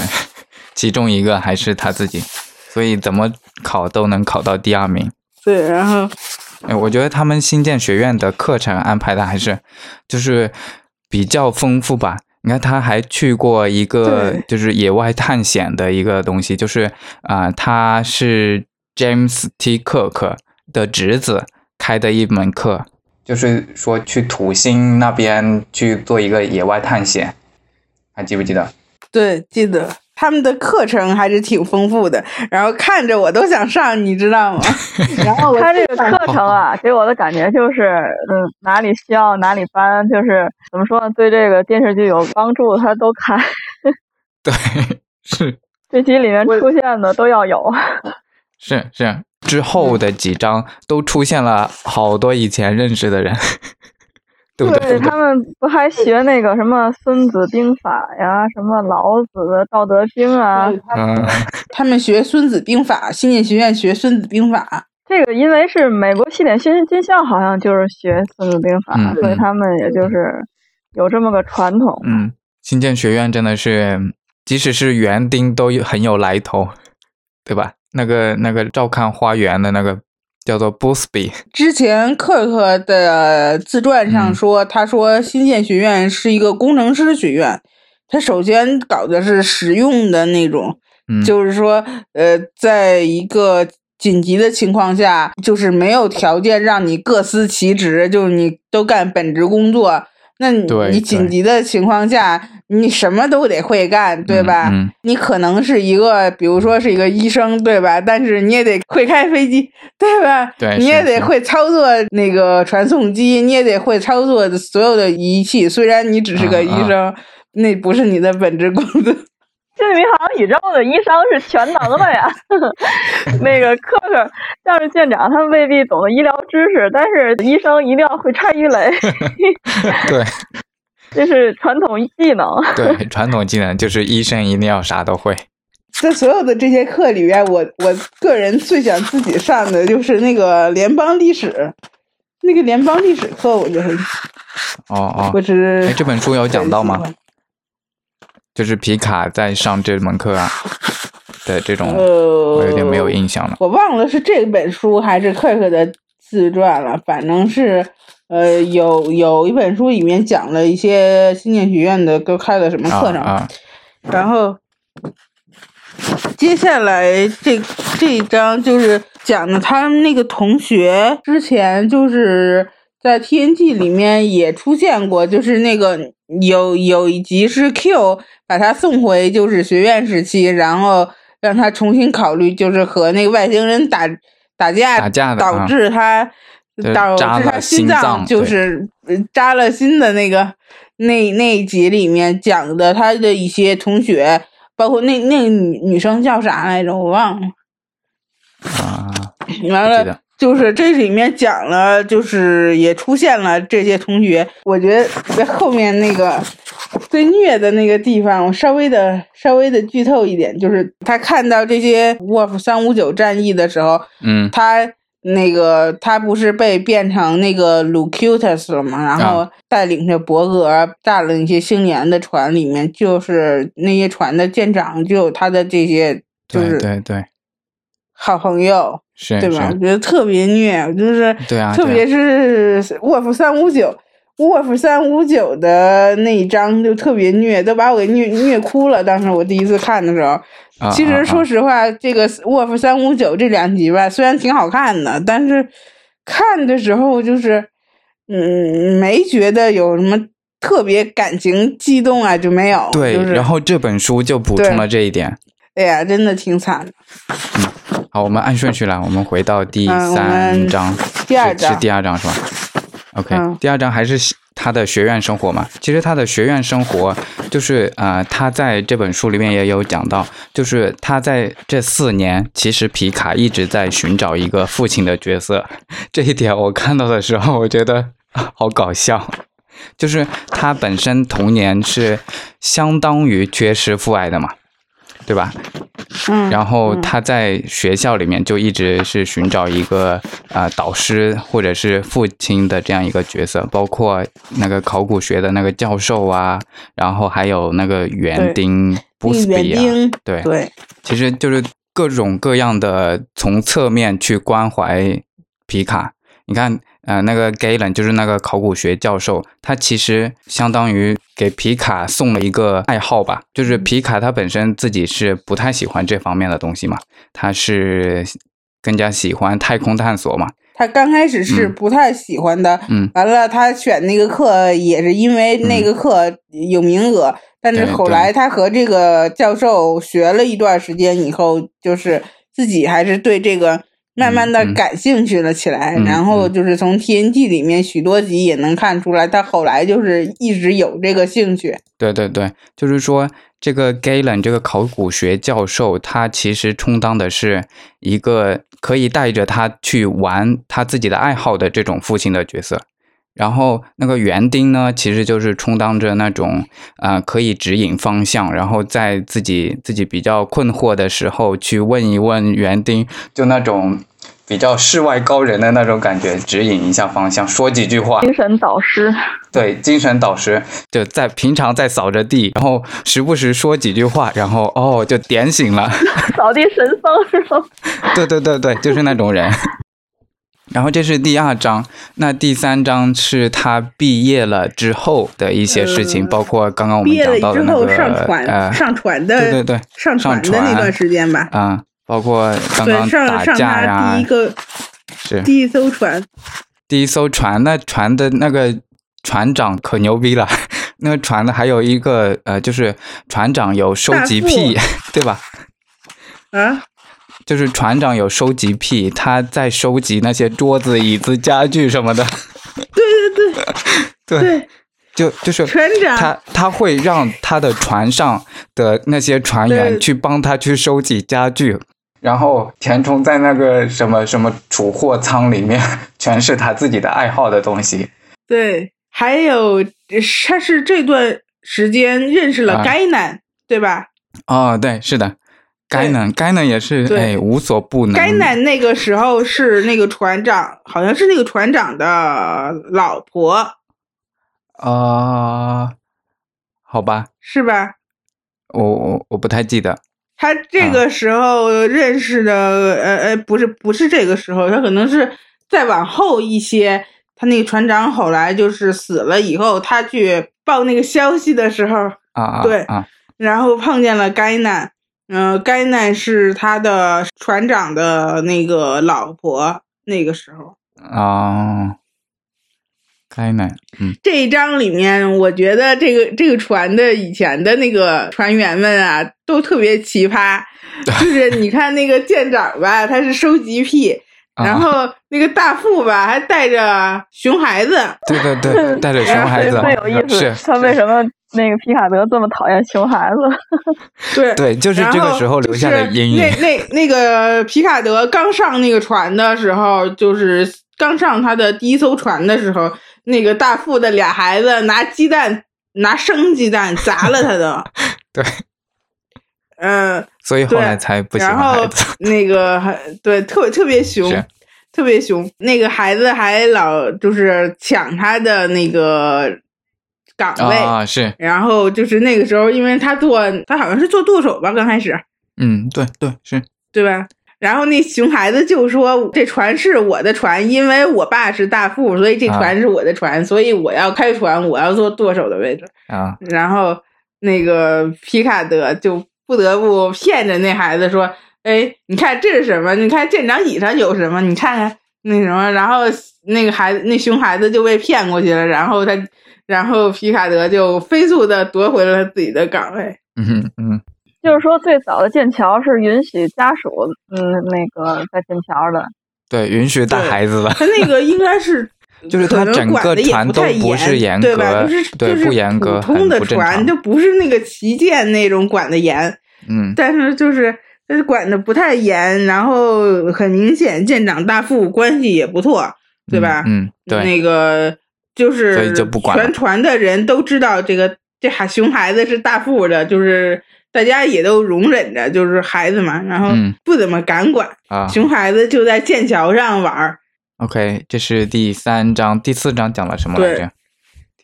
[SPEAKER 1] 其中一个还是他自己，所以怎么考都能考到第二名。
[SPEAKER 3] 对，然后
[SPEAKER 1] 哎，我觉得他们新建学院的课程安排的还是就是比较丰富吧。你看，他还去过一个就是野外探险的一个东西，就是啊、他是 James T. Cook 的侄子开的一门课，就是说去土星那边去做一个野外探险，还记不记得？
[SPEAKER 3] 对，记得他们的课程还是挺丰富的，然后看着我都想上，你知道吗？然后我
[SPEAKER 2] 他这个课程啊，给我的感觉就是，嗯，哪里需要哪里搬，就是怎么说呢，对这个电视剧有帮助，他都看。
[SPEAKER 1] 对，是
[SPEAKER 2] 这集里面出现的都要有。
[SPEAKER 1] 是是，之后的几章都出现了好多以前认识的人，对不
[SPEAKER 2] 对他们不还学那个什么《孙子兵法》呀，什么老子的《道德经》啊？
[SPEAKER 1] 嗯，
[SPEAKER 3] 他们 学《孙子兵法》，新建学院学《孙子兵法》。
[SPEAKER 2] 这个因为是美国西点军军校，好像就是学《孙子兵法》
[SPEAKER 1] 嗯
[SPEAKER 2] 所以他们也就是有这么个传统。
[SPEAKER 1] 嗯，新建学院真的是，即使是园丁都有很有来头，对吧？那个那个照看花园的那个叫做 Boothby，
[SPEAKER 3] 之前克克的自传上
[SPEAKER 1] 嗯
[SPEAKER 3] 说，他说新建学院是一个工程师学院，他首先搞的是实用的那种，
[SPEAKER 1] 嗯，
[SPEAKER 3] 就是说，呃，在一个紧急的情况下，就是没有条件让你各司其职，就是你都干本职工作。那你你紧急的情况下，你什么都得会干，对吧？
[SPEAKER 1] 嗯嗯
[SPEAKER 3] 你可能是一个，比如说是一个医生，对吧？但是你也得会开飞机，对吧？
[SPEAKER 1] 对
[SPEAKER 3] 你也得会操作那个传送机，你也得会操作所有的仪器。虽然你只是个医生，那不是你的本职工作。
[SPEAKER 2] 新民航宇宙的医生是全能的呀。那个科科像是舰长，他们未必懂得医疗知识，但是医生一定要会拆鱼雷，
[SPEAKER 1] 对
[SPEAKER 2] 这是传统技能。
[SPEAKER 1] 对，传统技能就是医生一定要啥都会。
[SPEAKER 3] 在所有的这些课里边，我我个人最想自己上的就是那个联邦历史，那个联邦历史课，我就很
[SPEAKER 1] 哦哦，
[SPEAKER 3] 不是
[SPEAKER 1] 哎，这本书有讲到吗就是皮卡在上这门课啊 的这种，
[SPEAKER 3] 呃，
[SPEAKER 1] 我有点没有印象了。
[SPEAKER 3] 我忘了是这本书还是克克的自传了，反正是呃有有一本书里面讲了一些新建学院的都开了什么
[SPEAKER 1] 啊
[SPEAKER 3] 课程，
[SPEAKER 1] 啊，
[SPEAKER 3] 然后接下来这这一章就是讲的他们那个同学之前就是在 TNG 里面也出现过，就是那个有有一集是 Q 把他送回就是学院时期，然后让他重新考虑，就是和那个外星人打打架，
[SPEAKER 1] 打架的
[SPEAKER 3] 导
[SPEAKER 1] 啊
[SPEAKER 3] 致他
[SPEAKER 1] 对
[SPEAKER 3] 导致他心
[SPEAKER 1] 心脏
[SPEAKER 3] 就是呃扎了心的那个那那一集里面讲的他的一些同学，包括那那个女女生叫啥来着，我忘了。
[SPEAKER 1] 啊，
[SPEAKER 3] 完了就是这里面讲了，就是也出现了这些同学。我觉得在后面那个最虐的那个地方，我稍微的稍微的剧透一点，就是他看到这些 Wolf 三五九战役的时候，
[SPEAKER 1] 嗯
[SPEAKER 3] 他那个他不是被变成那个 Lucutus 了吗？然后
[SPEAKER 1] 啊
[SPEAKER 3] 带领着伯格炸了那些星年的船，里面就是那些船的舰长就有他的这些就是
[SPEAKER 1] 对对，
[SPEAKER 3] 好朋友。
[SPEAKER 1] 是
[SPEAKER 3] 对吧？我，觉得特别虐，就是
[SPEAKER 1] 对啊
[SPEAKER 3] 特别是沃夫三五九，沃夫三五九的那一章就特别虐，都把我给虐虐哭了。当时我第一次看的时候，
[SPEAKER 1] 啊
[SPEAKER 3] 其实说实话，这个沃夫三五九这两集吧，虽然挺好看的，但是看的时候就是，嗯，没觉得有什么特别感情激动啊，就没有。
[SPEAKER 1] 对，
[SPEAKER 3] 就是、
[SPEAKER 1] 然后这本书就补充了这一点。
[SPEAKER 3] 哎呀，真的挺惨的。
[SPEAKER 1] 好，我们按顺序来，我们回到第三
[SPEAKER 3] 们
[SPEAKER 1] 章，
[SPEAKER 3] 第二章
[SPEAKER 1] 是是第二章是吧？OK，、
[SPEAKER 3] 嗯
[SPEAKER 1] 第二章还是他的学院生活嘛。其实他的学院生活就是呃，他在这本书里面也有讲到，就是他在这四年，其实皮卡一直在寻找一个父亲的角色。这一点我看到的时候，我觉得啊好搞笑。就是他本身童年是相当于缺失父爱的嘛，对吧？
[SPEAKER 3] 嗯，
[SPEAKER 1] 然后
[SPEAKER 3] 嗯
[SPEAKER 1] 他在学校里面就一直是寻找一个呃导师或者是父亲的这样一个角色，包括那个考古学的那个教授啊，然后还有那个园丁布斯比啊，对，
[SPEAKER 3] 对，
[SPEAKER 1] 其实就是各种各样的从侧面去关怀皮卡。你看，呃，那个 Galen 就是那个考古学教授，他其实相当于给皮卡送了一个爱好吧，就是皮卡他本身自己是不太喜欢这方面的东西嘛，他是更加喜欢太空探索嘛，
[SPEAKER 3] 他刚开始是
[SPEAKER 1] 嗯。
[SPEAKER 3] 不太喜欢的，
[SPEAKER 1] 嗯。
[SPEAKER 3] 完了他选那个课也是因为那个课有名额，但是后来他和这个教授学了一段时间以后，就是自己还是对这个慢慢的感兴趣了起来，
[SPEAKER 1] 嗯
[SPEAKER 3] 然后
[SPEAKER 1] 嗯
[SPEAKER 3] 就是从 TNT 里面许多集也能看出来，他后来就是一直有这个兴趣。
[SPEAKER 1] 对对对，就是说这个 Galen 这个考古学教授，他其实充当的是一个可以带着他去玩他自己的爱好的这种父亲的角色。然后那个园丁呢，其实就是充当着那种呃可以指引方向，然后在自己自己比较困惑的时候去问一问园丁，就那种比较世外高人的那种感觉，指引一下方向，说几句话。
[SPEAKER 2] 精神导师，
[SPEAKER 1] 对，精神导师就在平常在扫着地，然后时不时说几句话，然后哦就点醒了。
[SPEAKER 2] 扫地神僧是吗？
[SPEAKER 1] 对对对对，就是那种人。然后这是第二章，那第三章是他毕业了之后的一些事情，
[SPEAKER 3] 呃
[SPEAKER 1] 包括刚刚我们讲到的
[SPEAKER 3] 之后
[SPEAKER 1] 那个
[SPEAKER 3] 上传、
[SPEAKER 1] 呃，
[SPEAKER 3] 上传的
[SPEAKER 1] 对对对，
[SPEAKER 3] 上
[SPEAKER 1] 上
[SPEAKER 3] 传的那段时间吧，
[SPEAKER 1] 啊、包括刚刚打架呀
[SPEAKER 3] 第一，个
[SPEAKER 1] 是。
[SPEAKER 3] 第一艘船，
[SPEAKER 1] 第一艘船，那船的那个船长可牛逼了，那个船的还有一个呃，就是船长有收集癖，对吧？
[SPEAKER 3] 啊，
[SPEAKER 1] 就是船长有收集癖，他在收集那些桌子、椅子、家具什么的。
[SPEAKER 3] 对对对
[SPEAKER 1] 对，
[SPEAKER 3] 对，
[SPEAKER 1] 就就是
[SPEAKER 3] 船长
[SPEAKER 1] 他他会让他的船上的那些船员去帮他去收集家具，然后填充在那个什么什么储货仓里面，全是他自己的爱好的东西。
[SPEAKER 3] 对，还有他是这段时间认识了
[SPEAKER 1] 啊
[SPEAKER 3] 该男，对吧？
[SPEAKER 1] 哦，对，是的。该男，该男也是
[SPEAKER 3] 对
[SPEAKER 1] 哎，无所不能。
[SPEAKER 3] 该男那个时候是那个船长，好像是那个船长的老婆，
[SPEAKER 1] 啊、好吧，
[SPEAKER 3] 是吧？
[SPEAKER 1] 我我我不太记得。
[SPEAKER 3] 他这个时候认识的，呃呃，不是不是这个时候，他可能是再往后一些。他那个船长后来就是死了以后，他去报那个消息的时候，
[SPEAKER 1] 啊啊，
[SPEAKER 3] 对
[SPEAKER 1] 啊，
[SPEAKER 3] 然后碰见了该难，嗯、该奈是他的船长的那个老婆。那个时候，
[SPEAKER 1] 哦，该奈，嗯
[SPEAKER 3] 这一章里面，我觉得这个这个船的以前的那个船员们啊，都特别奇葩。就是你看那个舰长吧，他是收集癖，
[SPEAKER 1] 啊
[SPEAKER 3] 然后那个大副吧还带着熊孩子，
[SPEAKER 1] 对对对，带着熊孩子
[SPEAKER 2] 最有意思
[SPEAKER 1] 是，，
[SPEAKER 2] 他为什么那个皮卡德这么讨厌熊孩子？
[SPEAKER 3] 对
[SPEAKER 1] 对，就是这个时候留下的阴影。
[SPEAKER 3] 那那那个皮卡德刚上那个船的时候，就是刚上他的第一艘船的时候，那个大副的俩孩子拿鸡蛋，拿生鸡蛋砸了他的。
[SPEAKER 1] 对，
[SPEAKER 3] 嗯、
[SPEAKER 1] 所以后来才不喜
[SPEAKER 3] 然后
[SPEAKER 1] 欢孩子。
[SPEAKER 3] 那个还对特特别
[SPEAKER 1] 熊，
[SPEAKER 3] 特别凶。那个孩子还老就是抢他的那个岗位。
[SPEAKER 1] 啊，是，
[SPEAKER 3] 然后就是那个时候，因为他做他好像是做舵手吧，刚开始，
[SPEAKER 1] 嗯，对对是，
[SPEAKER 3] 对吧？然后那熊孩子就说：“这船是我的船，因为我爸是大副，所以这船是我的船，所以我要开船，我要做舵手的位置。
[SPEAKER 1] 啊，”
[SPEAKER 3] 然后那个皮卡德就不得不骗着那孩子说：“哎，你看这是什么？你看舰长椅上有什么？你看看那什么。”然后那个孩子，那熊孩子就被骗过去了。然后他，然后皮卡德就飞速的夺回了自己的岗位。
[SPEAKER 1] 嗯嗯，
[SPEAKER 2] 就是说，最早的剑桥是允许家属，嗯，那个在剑桥的。
[SPEAKER 1] 对，允许带孩子的，
[SPEAKER 3] 他那个应该是
[SPEAKER 1] 就是他
[SPEAKER 3] 可能
[SPEAKER 1] 整个
[SPEAKER 3] 管得也
[SPEAKER 1] 船都
[SPEAKER 3] 太
[SPEAKER 1] 不是严
[SPEAKER 3] 对吧？就是
[SPEAKER 1] 对
[SPEAKER 3] 就是
[SPEAKER 1] 不严格
[SPEAKER 3] 普通的船，就不是那个旗舰那种管的严，
[SPEAKER 1] 嗯，
[SPEAKER 3] 但是就是就是管的不太严，然后很明显舰长大副关系也不错，对吧？
[SPEAKER 1] 嗯，嗯对，
[SPEAKER 3] 那个就
[SPEAKER 1] 所
[SPEAKER 3] 是全船的人都知道这个这孩熊孩子是大副的，就是大家也都容忍着，就是孩子嘛，然后
[SPEAKER 1] 嗯
[SPEAKER 3] 不怎么敢管。
[SPEAKER 1] 啊
[SPEAKER 3] 熊孩子就在剑桥上玩儿
[SPEAKER 1] ，，OK，这是第三章，第四章讲了什么来着？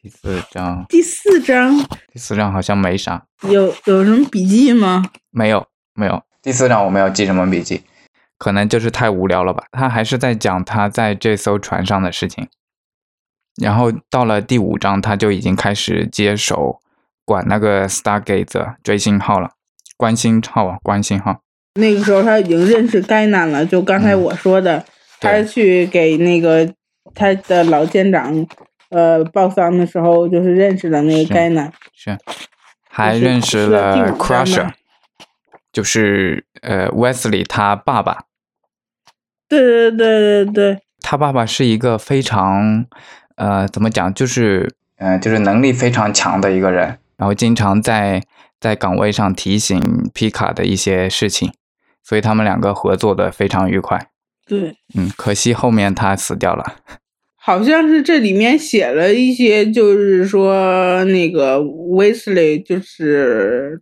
[SPEAKER 1] 第四章，
[SPEAKER 3] 第四章
[SPEAKER 1] 第四章好像没啥，
[SPEAKER 3] 有有什么笔记吗？
[SPEAKER 1] 没有没有，第四章我没有记什么笔记，可能就是太无聊了吧。他还是在讲他在这艘船上的事情，然后到了第五章，他就已经开始接手管那个 Stargate 追星号了，关星号啊，关星号。
[SPEAKER 3] 那个时候他已经认识该南了，就刚才我说的，他去给那个他的老舰长呃报丧的时候，就是认识了那个
[SPEAKER 1] 是
[SPEAKER 3] 该南。
[SPEAKER 1] 是，还认识了 Crusher，就是呃 Wesley 他爸爸。
[SPEAKER 3] 对对对对对，
[SPEAKER 1] 他爸爸是一个非常呃怎么讲，就是呃就是能力非常强的一个人，然后经常在在岗位上提醒皮卡的一些事情，所以他们两个合作的非常愉快。
[SPEAKER 3] 对，
[SPEAKER 1] 嗯，可惜后面他死掉了。
[SPEAKER 3] 好像是这里面写了一些，就是说那个 Wesley 就是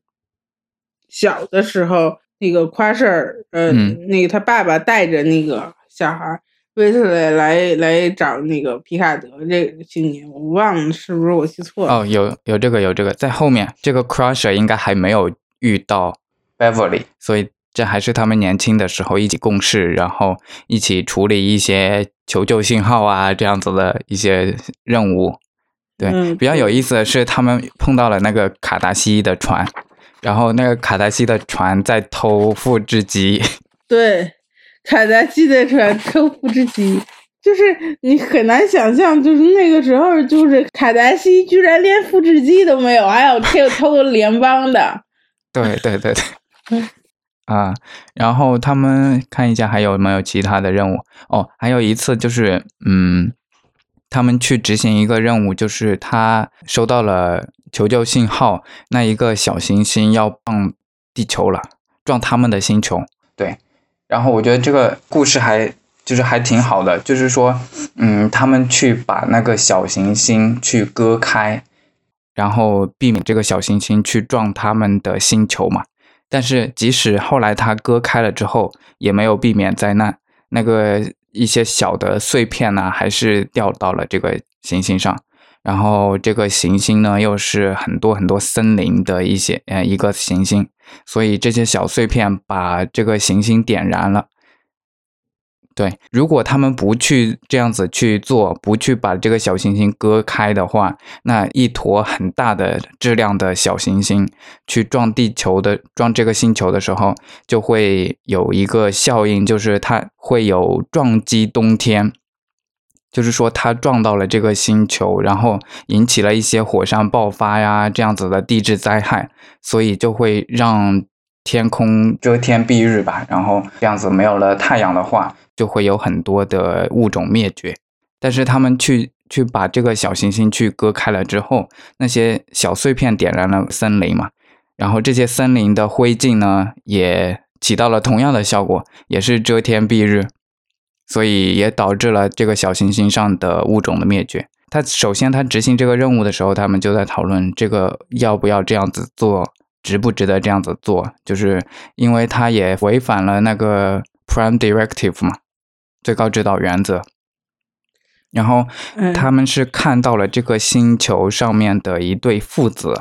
[SPEAKER 3] 小的时候，那个夸事儿，呃，
[SPEAKER 1] 嗯
[SPEAKER 3] 那个他爸爸带着那个小孩儿威斯利来来找那个皮卡德这个青年，我忘了是不是我记错了。
[SPEAKER 1] 哦，有有这个有这个，在后面这个 Crusher 应该还没有遇到 Beverly，所以这还是他们年轻的时候一起共事，然后一起处理一些求救信号啊这样子的一些任务。对，
[SPEAKER 3] 嗯
[SPEAKER 1] 比较有意思的是，他们碰到了那个卡达西的船，然后那个卡达西的船在偷复制机，
[SPEAKER 3] 对，卡达西的船偷复制机，就是你很难想象，就是那个时候，就是卡达西居然连复制机都没有，还要偷偷联邦的。
[SPEAKER 1] 对对对对
[SPEAKER 3] 嗯，
[SPEAKER 1] 啊，然后他们看一下还有没有其他的任务哦，还有一次就是嗯，他们去执行一个任务，就是他收到了求救信号，那一个小行星要撞地球了，撞他们的星球。对，然后我觉得这个故事还就是还挺好的，就是说，嗯，他们去把那个小行星去割开，然后避免这个小行星去撞他们的星球嘛。但是即使后来它割开了之后，也没有避免灾难，那个一些小的碎片呢，还是掉到了这个行星上。然后这个行星呢，又是很多很多森林的一些呃一个行星，所以这些小碎片把这个行星点燃了。对，如果他们不去这样子去做，不去把这个小行星割开的话，那一坨很大的质量的小行星去撞地球的撞这个星球的时候，就会有一个效应，就是它会有撞击冬天。就是说，它撞到了这个星球，然后引起了一些火山爆发呀，这样子的地质灾害，所以就会让天空遮天蔽日吧，然后这样子没有了太阳的话，就会有很多的物种灭绝。但是他们去去把这个小行星去割开了之后，那些小碎片点燃了森林嘛，然后这些森林的灰烬呢，也起到了同样的效果，也是遮天蔽日，所以也导致了这个小行星上的物种的灭绝。他首先他执行这个任务的时候，他们就在讨论这个要不要这样子做，值不值得这样子做，就是因为他也违反了那个 Prime Directive 嘛，最高指导原则。然后
[SPEAKER 3] 嗯
[SPEAKER 1] 他们是看到了这个星球上面的一对父子，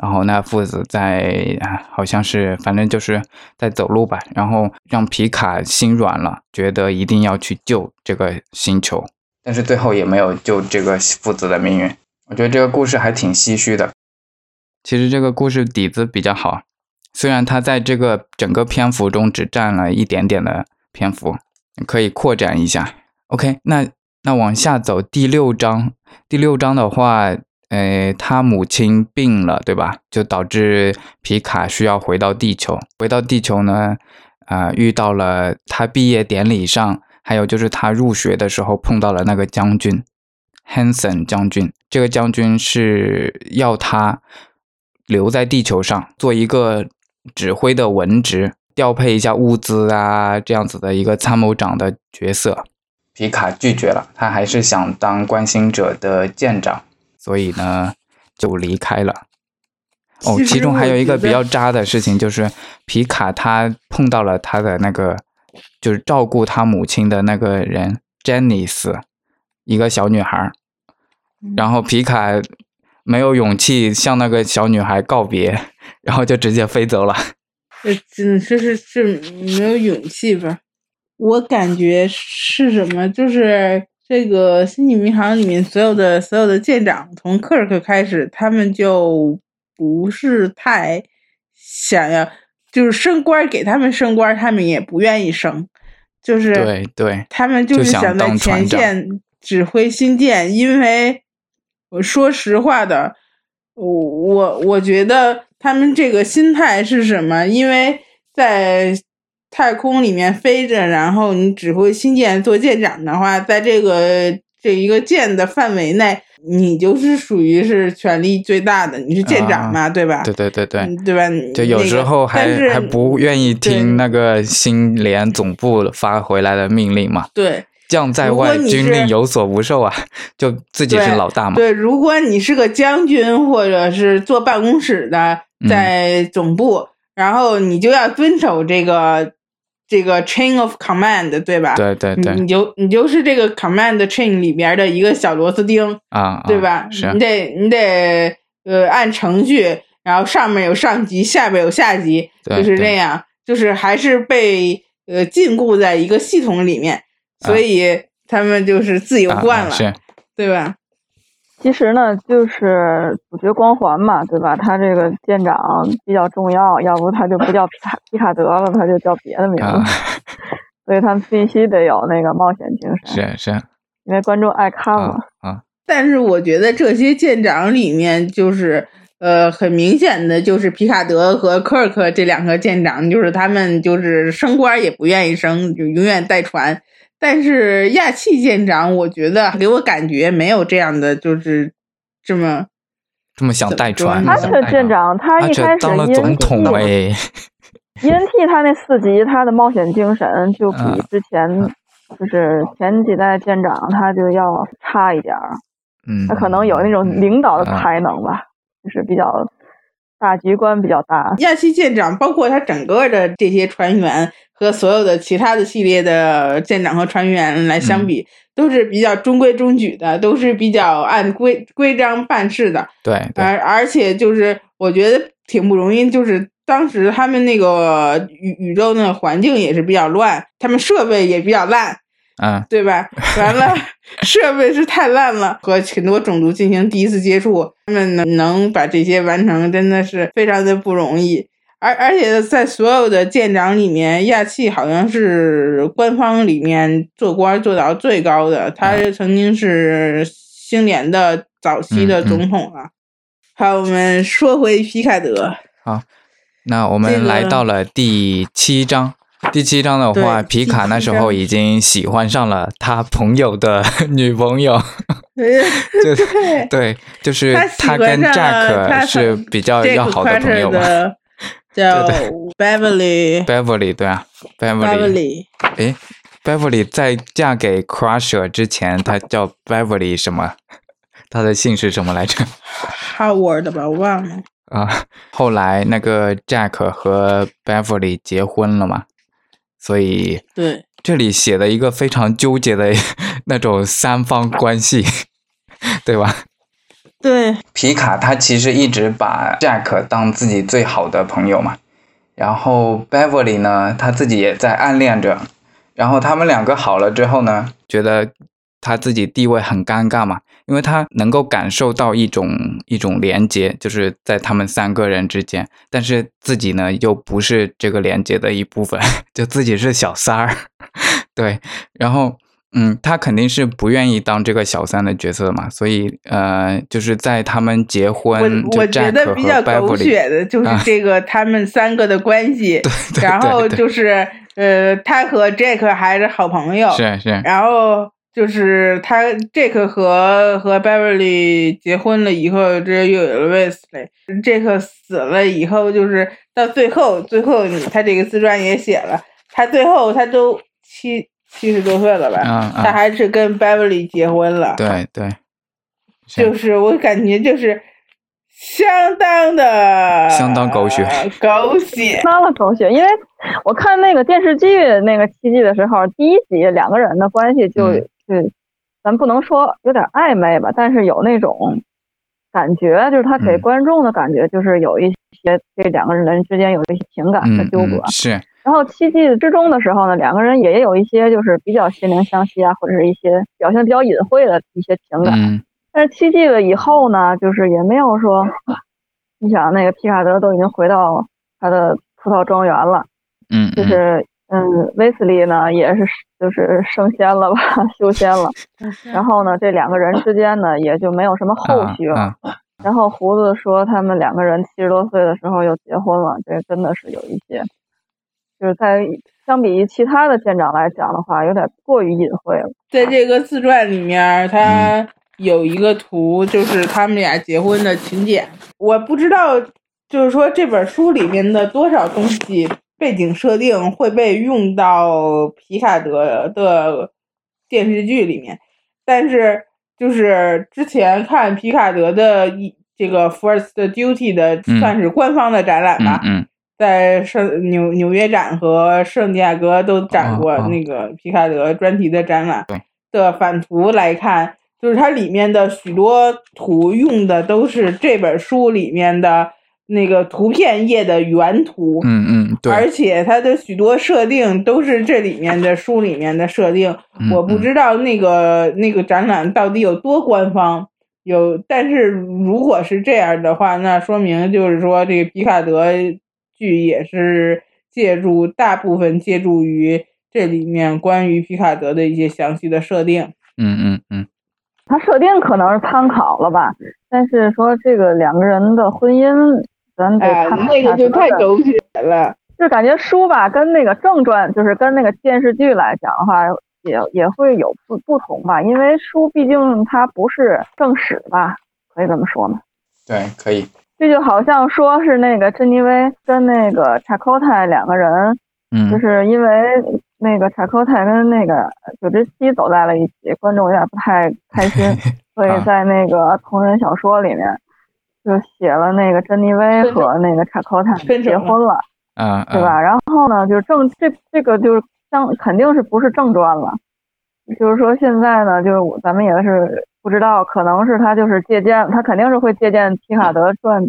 [SPEAKER 1] 然后那父子在好像是反正就是在走路吧，然后让皮卡心软了，觉得一定要去救这个星球，但是最后也没有救这个父子的命运。我觉得这个故事还挺唏嘘的。其实这个故事底子比较好，虽然它在这个整个篇幅中只占了一点点的篇幅，可以扩展一下。OK，那那往下走，第六章，第六章的话，呃，他母亲病了，对吧？就导致皮卡需要回到地球。回到地球呢，啊、遇到了他毕业典礼上，还有就是他入学的时候碰到了那个将军，Hanson 将军。这个将军是要他留在地球上做一个指挥的文职，调配一下物资啊，这样子的一个参谋长的角色。皮卡拒绝了，他还是想当关心者的舰长，所以呢就离开了。哦，
[SPEAKER 3] 其
[SPEAKER 1] 中还有一个比较渣的事情，就是皮卡他碰到了他的那个，就是照顾他母亲的那个人 Janice，一个小女孩儿，然后皮卡没有勇气向那个小女孩告别，然后就直接飞走了。
[SPEAKER 3] 这真的是是是没有勇气吧？我感觉是什么？就是这个《星际迷航》里面所有的所有的舰长，从克尔克开始，他们就不是太想要，就是升官儿给他们升官儿，他们也不愿意升，就是
[SPEAKER 1] 对对，
[SPEAKER 3] 他们就
[SPEAKER 1] 就是想
[SPEAKER 3] 想在前线指挥新舰，因为我说实话的，我我我觉得他们这个心态是什么？因为在太空里面飞着，然后你指挥新舰做舰长的话，在这个这一个舰的范围内，你就是属于是权力最大的，你是舰长嘛，对吧？
[SPEAKER 1] 对对对对，
[SPEAKER 3] 嗯对吧？
[SPEAKER 1] 就有时候还、
[SPEAKER 3] 那个
[SPEAKER 1] 还不愿意听那个新联总部发回来的命令嘛。
[SPEAKER 3] 对。
[SPEAKER 1] 将在外，军令有所不受啊，就自己是老大嘛。
[SPEAKER 3] 对，如果你是个将军或者是坐办公室的，
[SPEAKER 1] 嗯
[SPEAKER 3] 在总部，然后你就要遵守这个这个 chain of command，对吧？
[SPEAKER 1] 对对对
[SPEAKER 3] 你你就你就是这个 command chain 里边的一个小螺丝钉，
[SPEAKER 1] 啊，啊
[SPEAKER 3] 对吧？
[SPEAKER 1] 是
[SPEAKER 3] 你得你得呃按程序，然后上面有上级，下边有下级，就是这样，就是还是被呃禁锢在一个系统里面，所以他们就是自由
[SPEAKER 1] 啊
[SPEAKER 3] 惯了，
[SPEAKER 1] 啊是
[SPEAKER 3] 对吧？
[SPEAKER 2] 其实呢，就是主角光环嘛，对吧？他这个舰长比较重要，要不他就不叫皮卡皮卡德了，他就叫别的名字。
[SPEAKER 1] 啊，
[SPEAKER 2] 所以他们必须得有那个冒险精神，
[SPEAKER 1] 是是
[SPEAKER 2] 因为观众爱看
[SPEAKER 1] 啊
[SPEAKER 2] 嘛。
[SPEAKER 1] 啊，
[SPEAKER 3] 但是我觉得这些舰长里面，就是呃，很明显的就是皮卡德和科尔克这两个舰长，就是他们就是升官也不愿意升，就永远带船。但是亚气舰长，我觉得给我感觉没有这样的，就是这么
[SPEAKER 1] 这么想带船，
[SPEAKER 2] 他
[SPEAKER 3] 怎
[SPEAKER 2] 这舰长，他一开始
[SPEAKER 1] 当了总统
[SPEAKER 2] ENT
[SPEAKER 1] 哎
[SPEAKER 2] ，ENT 他那四级，他的冒险精神就 比
[SPEAKER 1] 嗯
[SPEAKER 2] 之前就是前几代舰长他就要差一点儿，
[SPEAKER 1] 嗯，
[SPEAKER 2] 他可能有那种领导的
[SPEAKER 1] 啊
[SPEAKER 2] 才能吧，就是比较大局观比较大。
[SPEAKER 3] 亚气舰长，包括他整个的这些船员和所有的其他的系列的舰长和船员来相比，都是比较中规中矩的，都是比较按规规章办事的。
[SPEAKER 1] 对对
[SPEAKER 3] 而而且就是我觉得挺不容易，就是当时他们那个宇宇宙那个环境也是比较乱，他们设备也比较烂，
[SPEAKER 1] 嗯
[SPEAKER 3] 对吧？完了，设备是太烂了，和很多种族进行第一次接触，他们能能把这些完成，真的是非常的不容易。而而且在所有的舰长里面，亚气好像是官方里面做官做到最高的，他曾经是星联的早期的总统啊。好，我们说回皮卡德，好
[SPEAKER 1] 那我们来到了第七章。第七章的话，皮卡那时候已经喜欢上了他朋友的女朋友，就对，就是他跟 Jack 是比较要好的朋友嘛，
[SPEAKER 3] 叫 Beverly，Beverly
[SPEAKER 1] 对啊，Beverly，哎，Beverly 在嫁给 Crusher 之前，她叫 Beverly 什么？她的姓是什么来着
[SPEAKER 3] ？Howard 吧，我忘了。
[SPEAKER 1] 啊，后来那个 Jack 和 Beverly 结婚了嘛？所以，
[SPEAKER 3] 对
[SPEAKER 1] 这里写的一个非常纠结的那种三方关系，对吧？
[SPEAKER 3] 对，
[SPEAKER 1] 皮卡他其实一直把 Jack 当自己最好的朋友嘛，然后 Beverly 呢，他自己也在暗恋着，然后他们两个好了之后呢，觉得。他自己地位很尴尬嘛，因为他能够感受到一种一种连接，就是在他们三个人之间，但是自己呢又不是这个连接的一部分，就自己是小三儿，对，然后嗯，他肯定是不愿意当这个小三的角色嘛，所以呃，就是在他们结婚，
[SPEAKER 3] 我我觉得比较狗血的就是这个他们三个的关系，然后就是呃，他和 Jack 还是好朋友，
[SPEAKER 1] 是是，
[SPEAKER 3] 然后。就是他，Jack 和和 Beverly 结婚了以后，这又有了 Wesley。Jack 死了以后，就是到最后，最后他这个自传也写了，他最后他都七七十多岁了吧？他还是跟 Beverly 结婚了。
[SPEAKER 1] 对对，
[SPEAKER 3] 就是我感觉就是相当的
[SPEAKER 1] 相当狗血，
[SPEAKER 3] 狗血，
[SPEAKER 2] 相当狗血。因为我看那个电视剧那个七季的时候，第一集两个人的关系就。对，咱不能说有点暧昧吧，但是有那种感觉，就是他给观众的感觉，就是有一些这两个人之间有一些情感的纠葛。
[SPEAKER 1] 是。
[SPEAKER 2] 然后七季之中的时候呢，两个人也有一些就是比较心灵相惜啊，或者是一些表现比较隐晦的一些情感。
[SPEAKER 1] 嗯。
[SPEAKER 2] 但是七季了以后呢，就是也没有说，你想那个皮卡德都已经回到他的葡萄庄园了。
[SPEAKER 1] 嗯。
[SPEAKER 2] 就是。嗯，威斯利呢也是就是升仙了吧，修仙了。然后呢，这两个人之间呢也就没有什么后续了。然后胡子说他们两个人七十多岁的时候又结婚了，这真的是有一些，就是在相比于其他的舰长来讲的话，有点过于隐晦了。
[SPEAKER 3] 在这个自传里面，他有一个图，就是他们俩结婚的请柬。我不知道，就是说这本书里面的多少东西。背景设定会被用到皮卡德的电视剧里面，但是就是之前看皮卡德的一这个 First Duty 的算是官方的展览吧，在圣纽纽约展和圣地亚哥都展过那个皮卡德专题的展览的反图来看，就是它里面的许多图用的都是这本书里面的。那个图片页的原图，
[SPEAKER 1] 嗯嗯，对，
[SPEAKER 3] 而且它的许多设定都是这里面的书里面的设定，我不知道那个那个展览到底有多官方，有，但是如果是这样的话，那说明就是说这个皮卡德剧也是借助大部分借助于这里面关于皮卡德的一些详细的设定，
[SPEAKER 1] 嗯嗯嗯。
[SPEAKER 2] 他设定可能是参考了吧，但是说这个两个人的婚姻。咱得看
[SPEAKER 3] 那个就太狗血了，
[SPEAKER 2] 就感觉书吧，跟那个正传，就是跟那个电视剧来讲的话，也也会有不不同吧。因为书毕竟它不是正史吧，可以这么说吗？
[SPEAKER 1] 对，可以。
[SPEAKER 2] 这就好像说是那个珍妮薇跟那个查科泰两个人，
[SPEAKER 1] 嗯，
[SPEAKER 2] 就是因为那个查科泰跟那个九之西走在了一起，观众有点不太开心，所以在那个同人小说里面。就写了那个珍妮薇和那个查科泰结婚了，
[SPEAKER 1] 嗯，
[SPEAKER 2] 对吧？然后呢，就正这这个就是相肯定是不是正传了，就是说现在呢，就是咱们也是不知道，可能是他就是借鉴，他肯定是会借鉴皮卡德传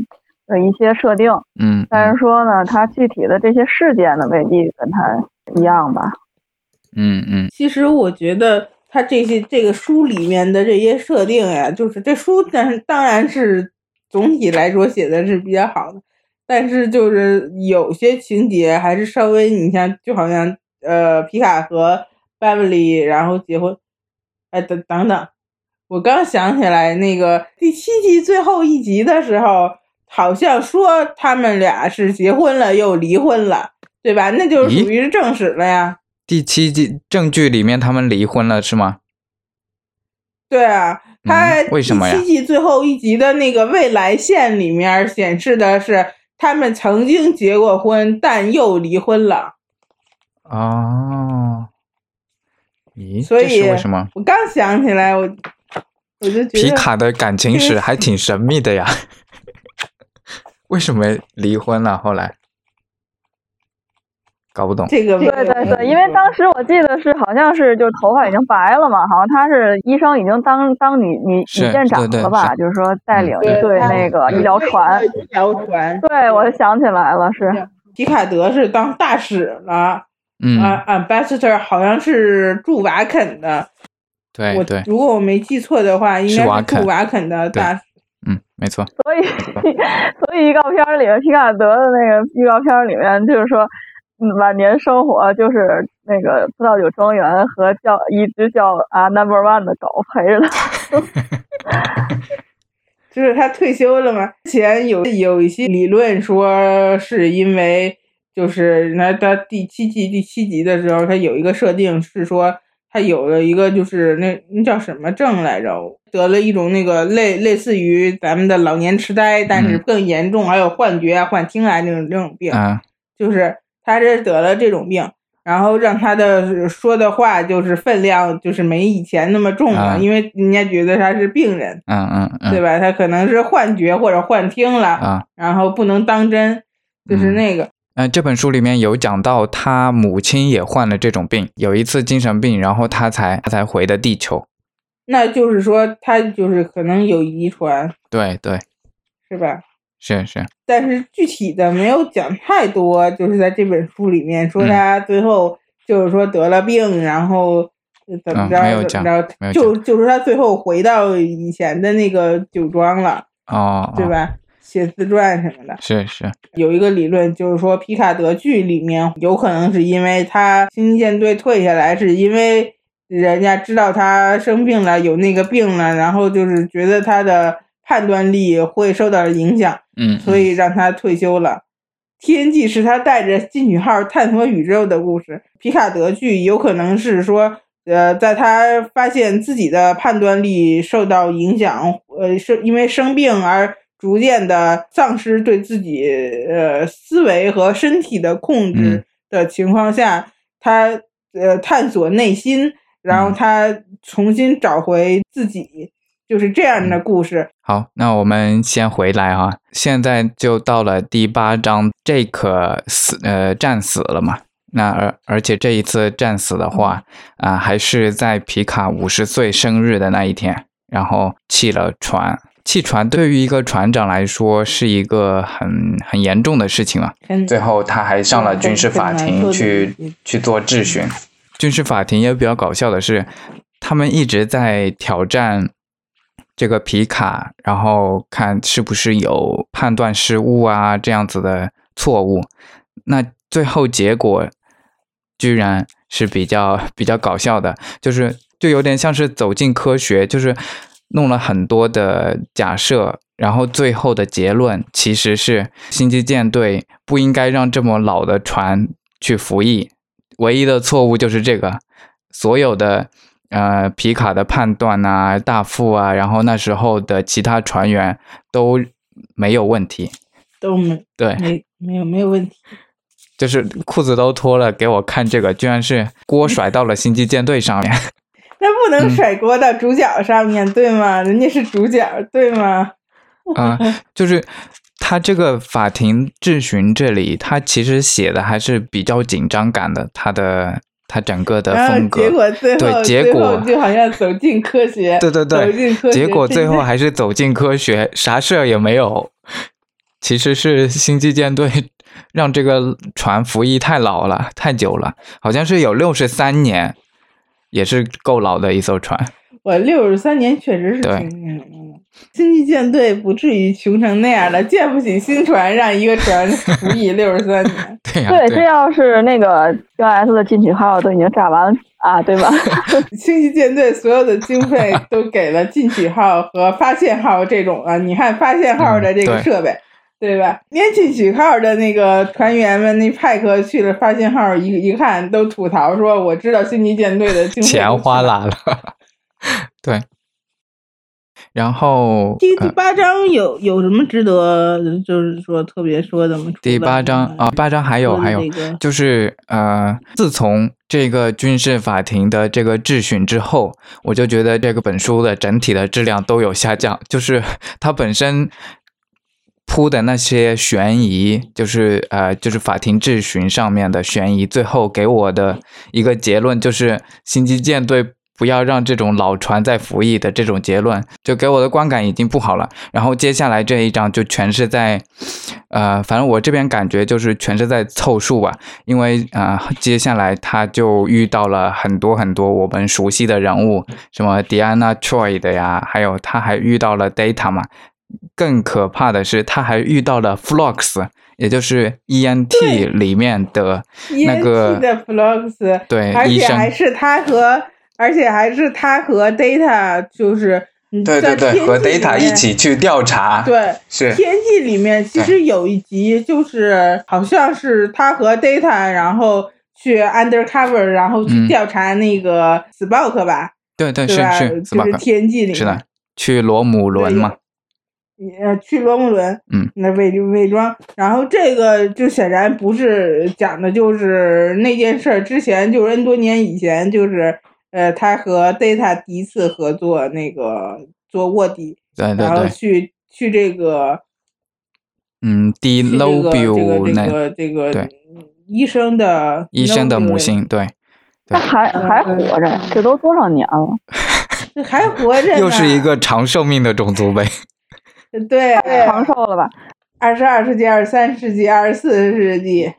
[SPEAKER 2] 的一些设定，
[SPEAKER 1] 嗯，
[SPEAKER 2] 但是说呢，他具体的这些事件呢，未必跟他一样吧，
[SPEAKER 1] 嗯嗯。
[SPEAKER 3] 其实我觉得他这些这个书里面的这些设定呀，就是这书，但是当然是。总体来说写的是比较好的，但是就是有些情节还是稍微，你像就好像呃皮卡和 Beverly 然后结婚，哎等等等，我刚想起来那个第七季最后一集的时候，好像说他们俩是结婚了又离婚了，对吧？那就是属于是正史了呀。
[SPEAKER 1] 第七季证据里面他们离婚了是吗？
[SPEAKER 3] 对啊，他
[SPEAKER 1] 为什么呀？
[SPEAKER 3] 第七季最后一集的那个未来线里面显示的是他们曾经结过婚，但又离婚了。
[SPEAKER 1] 哦，咦，
[SPEAKER 3] 所以
[SPEAKER 1] 为什么？
[SPEAKER 3] 我刚想起来，我我就觉得
[SPEAKER 1] 皮卡的感情史还挺神秘的呀。为什么离婚了？后来搞不懂。
[SPEAKER 3] 这个
[SPEAKER 2] 对对对，因为当时我记得是好像是就头发已经白了嘛，好像他是医生已经当当女女女舰长了吧？就是说带领一队那个医疗船。
[SPEAKER 3] 医疗船。
[SPEAKER 2] 对，我想起来了，是
[SPEAKER 3] 皮卡德是当大使了。
[SPEAKER 1] 嗯
[SPEAKER 3] ，ambassador 好像是驻瓦肯的。
[SPEAKER 1] 对对。
[SPEAKER 3] 如果我没记错的话，应该是驻瓦肯的大使。
[SPEAKER 1] 嗯，没错。
[SPEAKER 2] 所以，所以预告片里面皮卡德的那个预告片里面，就是说晚年生活就是那个葡萄酒庄园和叫一只叫啊 Number One 的狗陪着他。
[SPEAKER 3] 就是他退休了嘛？之前有有一些理论说，是因为就是那他第七季第七集的时候，他有一个设定是说。他有了一个，就是那那叫什么症来着？得了一种那个类类似于咱们的老年痴呆，但是更严重，还有幻觉啊、幻听啊那种这种病。就是他这得了这种病，然后让他的说的话就是分量就是没以前那么重了，因为人家觉得他是病人。
[SPEAKER 1] 嗯嗯嗯，
[SPEAKER 3] 对吧？他可能是幻觉或者幻听了，然后不能当真，就是那个。
[SPEAKER 1] 嗯，这本书里面有讲到，他母亲也患了这种病，有一次精神病，然后他才他才回的地球。
[SPEAKER 3] 那就是说，他就是可能有遗传。
[SPEAKER 1] 对对，
[SPEAKER 3] 是吧？
[SPEAKER 1] 是是。
[SPEAKER 3] 但是具体的没有讲太多，就是在这本书里面说他最后就是说得了病，然后怎么着怎么着，就就是他最后回到以前的那个酒庄了。
[SPEAKER 1] 哦，
[SPEAKER 3] 对吧？写自传什么的，
[SPEAKER 1] 是是，
[SPEAKER 3] 有一个理论就是说，皮卡德剧里面有可能是因为他星际舰队退下来，是因为人家知道他生病了，有那个病了，然后就是觉得他的判断力会受到影响，
[SPEAKER 1] 嗯，
[SPEAKER 3] 所以让他退休了。天际是他带着进取号探索宇宙的故事，皮卡德剧有可能是说，呃，在他发现自己的判断力受到影响，呃，是因为生病而。逐渐的丧失对自己呃思维和身体的控制的情况下，他呃探索内心，然后他重新找回自己，就是这样的故事。
[SPEAKER 1] 好，那我们先回来哈，现在就到了第八章，这可死呃战死了嘛？那而而且这一次战死的话啊，还是在皮卡五十岁生日的那一天，然后弃了船。弃船对于一个船长来说是一个很很严重的事情啊。最后他还上了军事法庭去去做质询。军事法庭也比较搞笑的是，他们一直在挑战这个皮卡，然后看是不是有判断失误啊这样子的错误。那最后结果居然是比较比较搞笑的，就是就有点像是走进科学，就是。弄了很多的假设，然后最后的结论其实是星际舰队不应该让这么老的船去服役，唯一的错误就是这个，所有的呃皮卡的判断啊、大副啊，然后那时候的其他船员都没有问题，
[SPEAKER 3] 都没
[SPEAKER 1] 对，
[SPEAKER 3] 没没有没有问题，
[SPEAKER 1] 就是裤子都脱了给我看这个，居然是锅甩到了星际舰队上面。
[SPEAKER 3] 那不能甩锅到主角上面对吗？人家是主角对吗？
[SPEAKER 1] 啊，就是他这个法庭质询这里，他其实写的还是比较紧张感的，他的他整个的风格。
[SPEAKER 3] 结果最后，
[SPEAKER 1] 对结果
[SPEAKER 3] 就好像走进科学。
[SPEAKER 1] 对对对，
[SPEAKER 3] 走进科
[SPEAKER 1] 学。结果最后还是走进科学，啥事儿也没有。其实是星际舰队让这个船服役太老了，太久了，好像是有六十三年。也是够老的一艘船，
[SPEAKER 3] 我六十三年确实是挺星际舰队不至于穷成那样的，建不起新船，让一个船服役 六十三年。
[SPEAKER 1] 对
[SPEAKER 2] 这要是那个 US 的进取号都已经炸完啊，对吧？
[SPEAKER 3] 星际舰队所有的经费都给了进取号和发现号这种啊，你看发现号的这个设备，对吧？年轻许号的那个船员们，那派克去了发信号，一一看都吐槽说：“我知道星际舰队的
[SPEAKER 1] 钱花哪了。”对。然后
[SPEAKER 3] 第第八章有有什么值得就是说特别说的吗？
[SPEAKER 1] 第八章啊，八章还有还有，就是呃，自从这个军事法庭的这个质询之后，我就觉得这个本书的整体的质量都有下降，就是它本身。铺的那些悬疑，就是呃，就是法庭质询上面的悬疑，最后给我的一个结论就是星际舰队不要让这种老船再服役的这种结论，就给我的观感已经不好了。然后接下来这一章就全是在，呃，反正我这边感觉就是全是在凑数吧，因为啊，接下来他就遇到了很多很多我们熟悉的人物，什么 Diana Troy 的呀，还有他还遇到了 Data 嘛。更可怕的是，他还遇到了 Flux，也就是 ENT 里面的那个
[SPEAKER 3] 的 Flux，
[SPEAKER 1] 对，
[SPEAKER 3] 而且还是他和，而且还是他和 Data，就是
[SPEAKER 1] 对对对，和 Data 一起去调查。
[SPEAKER 3] 对，
[SPEAKER 1] 是
[SPEAKER 3] 天际里面其实有一集，就是好像是他和 Data，然后去 Undercover，然后去调查那个 Spock 吧？
[SPEAKER 1] 对对是是，
[SPEAKER 3] 就是天际里
[SPEAKER 1] 是的，去罗姆伦嘛。
[SPEAKER 3] 呃，去罗姆伦，
[SPEAKER 1] 嗯，
[SPEAKER 3] 那伪伪装，然后这个就显然不是讲的，就是那件事儿之前，就是 N 多年以前，就是呃，他和 Data 第一次合作，那个做卧底，
[SPEAKER 1] 对对对，
[SPEAKER 3] 然后去去这个，
[SPEAKER 1] 嗯，D Nobile
[SPEAKER 3] 那个这个这个医生的
[SPEAKER 1] 医生的母亲，对，
[SPEAKER 2] 他还还活着，这都多少年了，
[SPEAKER 3] 这 还活着，
[SPEAKER 1] 又是一个长寿命的种族呗。
[SPEAKER 3] 对，
[SPEAKER 2] 长寿了吧？
[SPEAKER 3] 二十二世纪、二十三世纪、二十四世纪。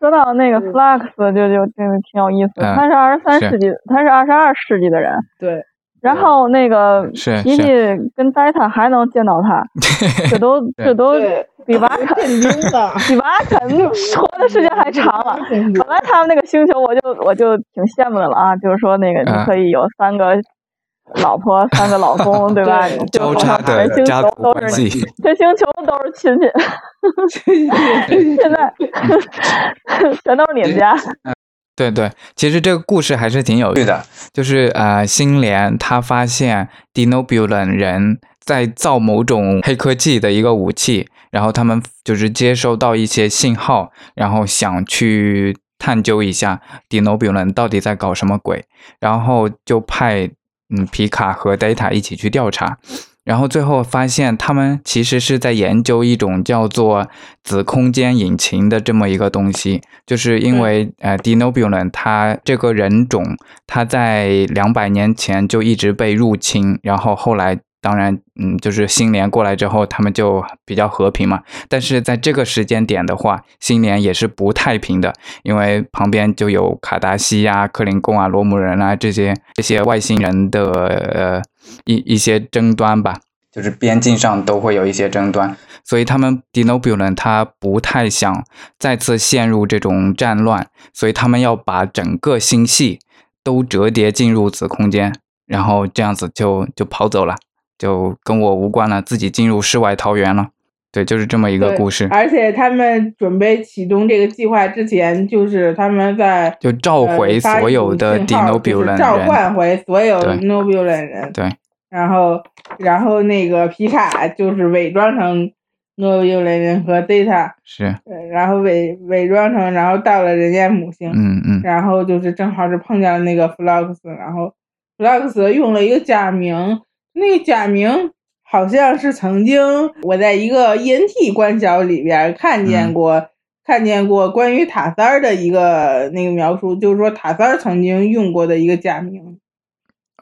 [SPEAKER 2] 说到那个 Flux，就就就挺有意思。他是二十三世纪，他是二十二世纪的人。
[SPEAKER 3] 对。
[SPEAKER 2] 然后那个皮皮跟 Data 还能见到他，这都 这都比瓦肯 比瓦肯活的时间还长了。本来他们那个星球，我就我就挺羡慕的了啊，就是说那个你可以有三个。老婆三个老公，对吧？
[SPEAKER 1] 交叉的家族关系，
[SPEAKER 2] 这星球都是亲戚。现在 全都是你们家。
[SPEAKER 1] 对对，其实这个故事还是挺有趣的。就是呃，星联他发现 Dinobulan 人在造某种黑科技的一个武器，然后他们就是接收到一些信号，然后想去探究一下 Dinobulan 到底在搞什么鬼，然后就派。嗯，皮卡和 Data 一起去调查，然后最后发现他们其实是在研究一种叫做子空间引擎的这么一个东西，就是因为呃 d e n o b u l a n 它这个人种，它在两百年前就一直被入侵，然后后来。当然，嗯，就是新年过来之后，他们就比较和平嘛。但是在这个时间点的话，新年也是不太平的，因为旁边就有卡达西呀、克林贡啊、罗姆人啊这些这些外星人的呃一一些争端吧，就是边境上都会有一些争端，所以他们 Dinobulan 他不太想再次陷入这种战乱，所以他们要把整个星系都折叠进入子空间，然后这样子就就跑走了。就跟我无关了，自己进入世外桃源了。对，就是这么一个故事。
[SPEAKER 3] 而且他们准备启动这个计划之前，就是他们在
[SPEAKER 1] 就召回所有的 Dinobulan 人，
[SPEAKER 3] 召唤回所有 Dinobulan 人。
[SPEAKER 1] 对。
[SPEAKER 3] 然后，然后那个皮卡就是伪装成 Dinobulan 人和 Data
[SPEAKER 1] 是，
[SPEAKER 3] 然后伪伪装成，然后到了人家母星。
[SPEAKER 1] 嗯嗯。
[SPEAKER 3] 然后就是正好是碰见了那个 Flux，然后 Flux 用了一个假名。那个假名好像是曾经我在一个 ENT 官小里边看见过，看见过关于塔三儿的一个那个描述，就是说塔三儿曾经用过的一个假名。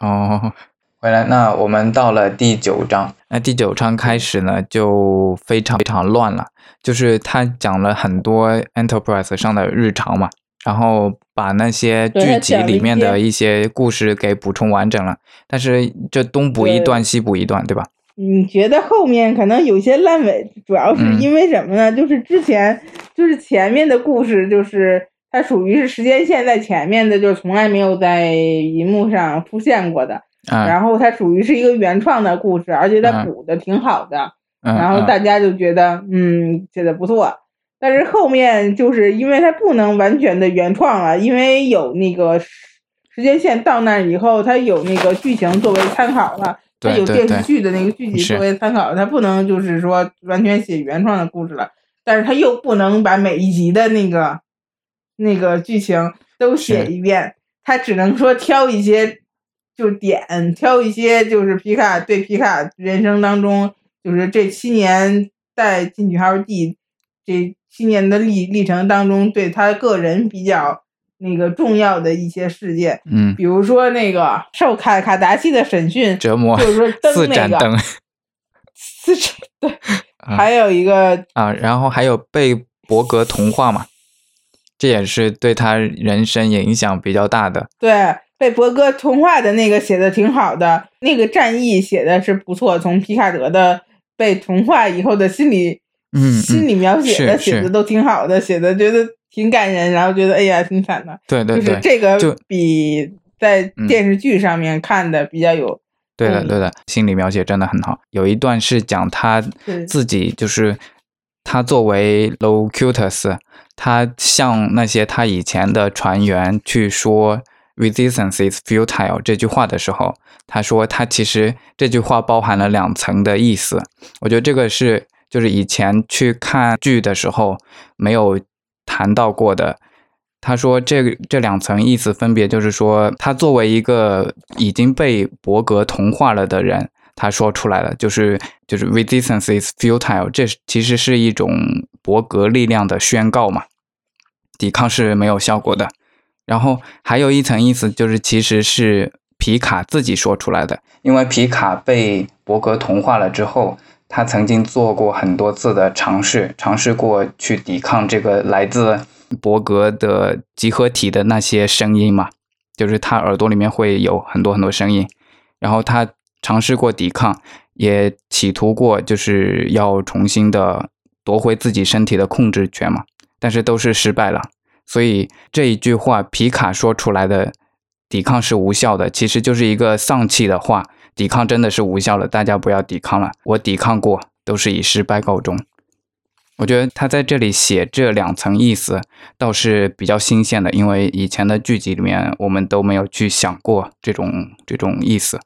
[SPEAKER 1] 哦，回来，那我们到了第九章，那第九章开始呢，就非常非常乱了，就是他讲了很多 Enterprise 上的日常嘛。然后把那些剧集里面的一些故事给补充完整了，但是这东补一段西补一段，对吧？
[SPEAKER 3] 你觉得后面可能有些烂尾，主要是因为什么呢？就是之前就是前面的故事，就是它属于是时间线在前面的，就从来没有在银幕上出现过的。然后它属于是一个原创的故事，而且它补的挺好的。然后大家就觉得嗯写的不错。但是后面就是因为它不能完全的原创了，因为有那个时间线到那以后，它有那个剧情作为参考了，它有电视剧的那个剧集作为参考，它不能就是说完全写原创的故事了。但是它又不能把每一集的那个那个剧情都写一遍，它只能说挑一些就点，挑一些就是皮卡对皮卡人生当中就是这七年在进取号 D 这。七年的历历程当中，对他个人比较那个重要的一些事件，
[SPEAKER 1] 嗯，
[SPEAKER 3] 比如说那个受卡卡达西的审讯
[SPEAKER 1] 折磨，
[SPEAKER 3] 就是说
[SPEAKER 1] 四盏灯，
[SPEAKER 3] 四盏 灯，还有一个
[SPEAKER 1] 啊，然后还有被伯格同化嘛，这也是对他人生影响比较大的。
[SPEAKER 3] 对，被伯格同化的那个写的挺好的，那个战役写的是不错，从皮卡德的被同化以后的心理。
[SPEAKER 1] 嗯，
[SPEAKER 3] 心理描写的写的都挺好的，写的觉得挺感人，然后觉得哎呀挺惨的。
[SPEAKER 1] 对对
[SPEAKER 3] 对，就是这个比在电视剧上面看的比较有。
[SPEAKER 1] 对的对的，心理描写真的很好。有一段是讲他自己，就是他作为 Locutus，他向那些他以前的船员去说 “resistance is futile” 这句话的时候，他说他其实这句话包含了两层的意思。我觉得这个是。就是以前去看剧的时候没有谈到过的。他说这这两层意思分别就是说，他作为一个已经被伯格同化了的人，他说出来了，就是就是 resistance is futile，这其实是一种伯格力量的宣告嘛，抵抗是没有效果的。然后还有一层意思就是，其实是皮卡自己说出来的，因为皮卡被伯格同化了之后。他曾经做过很多次的尝试，尝试过去抵抗这个来自伯格的集合体的那些声音嘛，就是他耳朵里面会有很多很多声音，然后他尝试过抵抗，也企图过就是要重新的夺回自己身体的控制权嘛，但是都是失败了。所以这一句话皮卡说出来的抵抗是无效的，其实就是一个丧气的话。抵抗真的是无效了，大家不要抵抗了。我抵抗过，都是以失败告终。我觉得他在这里写这两层意思倒是比较新鲜的，因为以前的剧集里面我们都没有去想过这种这种意思。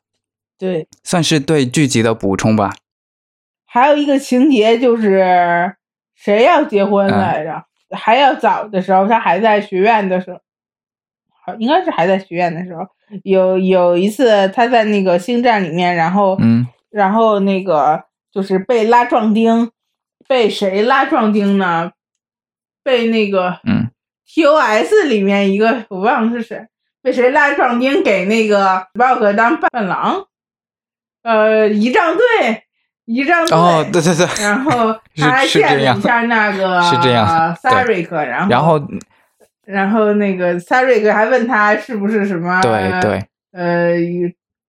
[SPEAKER 3] 对，
[SPEAKER 1] 算是对剧集的补充吧。
[SPEAKER 3] 还有一个情节就是谁要结婚来着？还要早的时候，他还在学院的时候，好应该是还在学院的时候。有有一次，他在那个星战里面，然后，
[SPEAKER 1] 嗯，
[SPEAKER 3] 然后那个就是被拉壮丁，被谁拉壮丁呢？被那个，
[SPEAKER 1] 嗯
[SPEAKER 3] ，TOS 里面一个我忘了是谁，被谁拉壮丁给那个 Bug 当伴郎，呃，仪仗队，仪仗队，
[SPEAKER 1] 哦，对对对，
[SPEAKER 3] 然后 他还见了一下那个
[SPEAKER 1] 是这样
[SPEAKER 3] s a r i k 然后，
[SPEAKER 1] 然后。
[SPEAKER 3] 然后那个萨瑞克还问他是不是什么？
[SPEAKER 1] 对对。
[SPEAKER 3] 呃，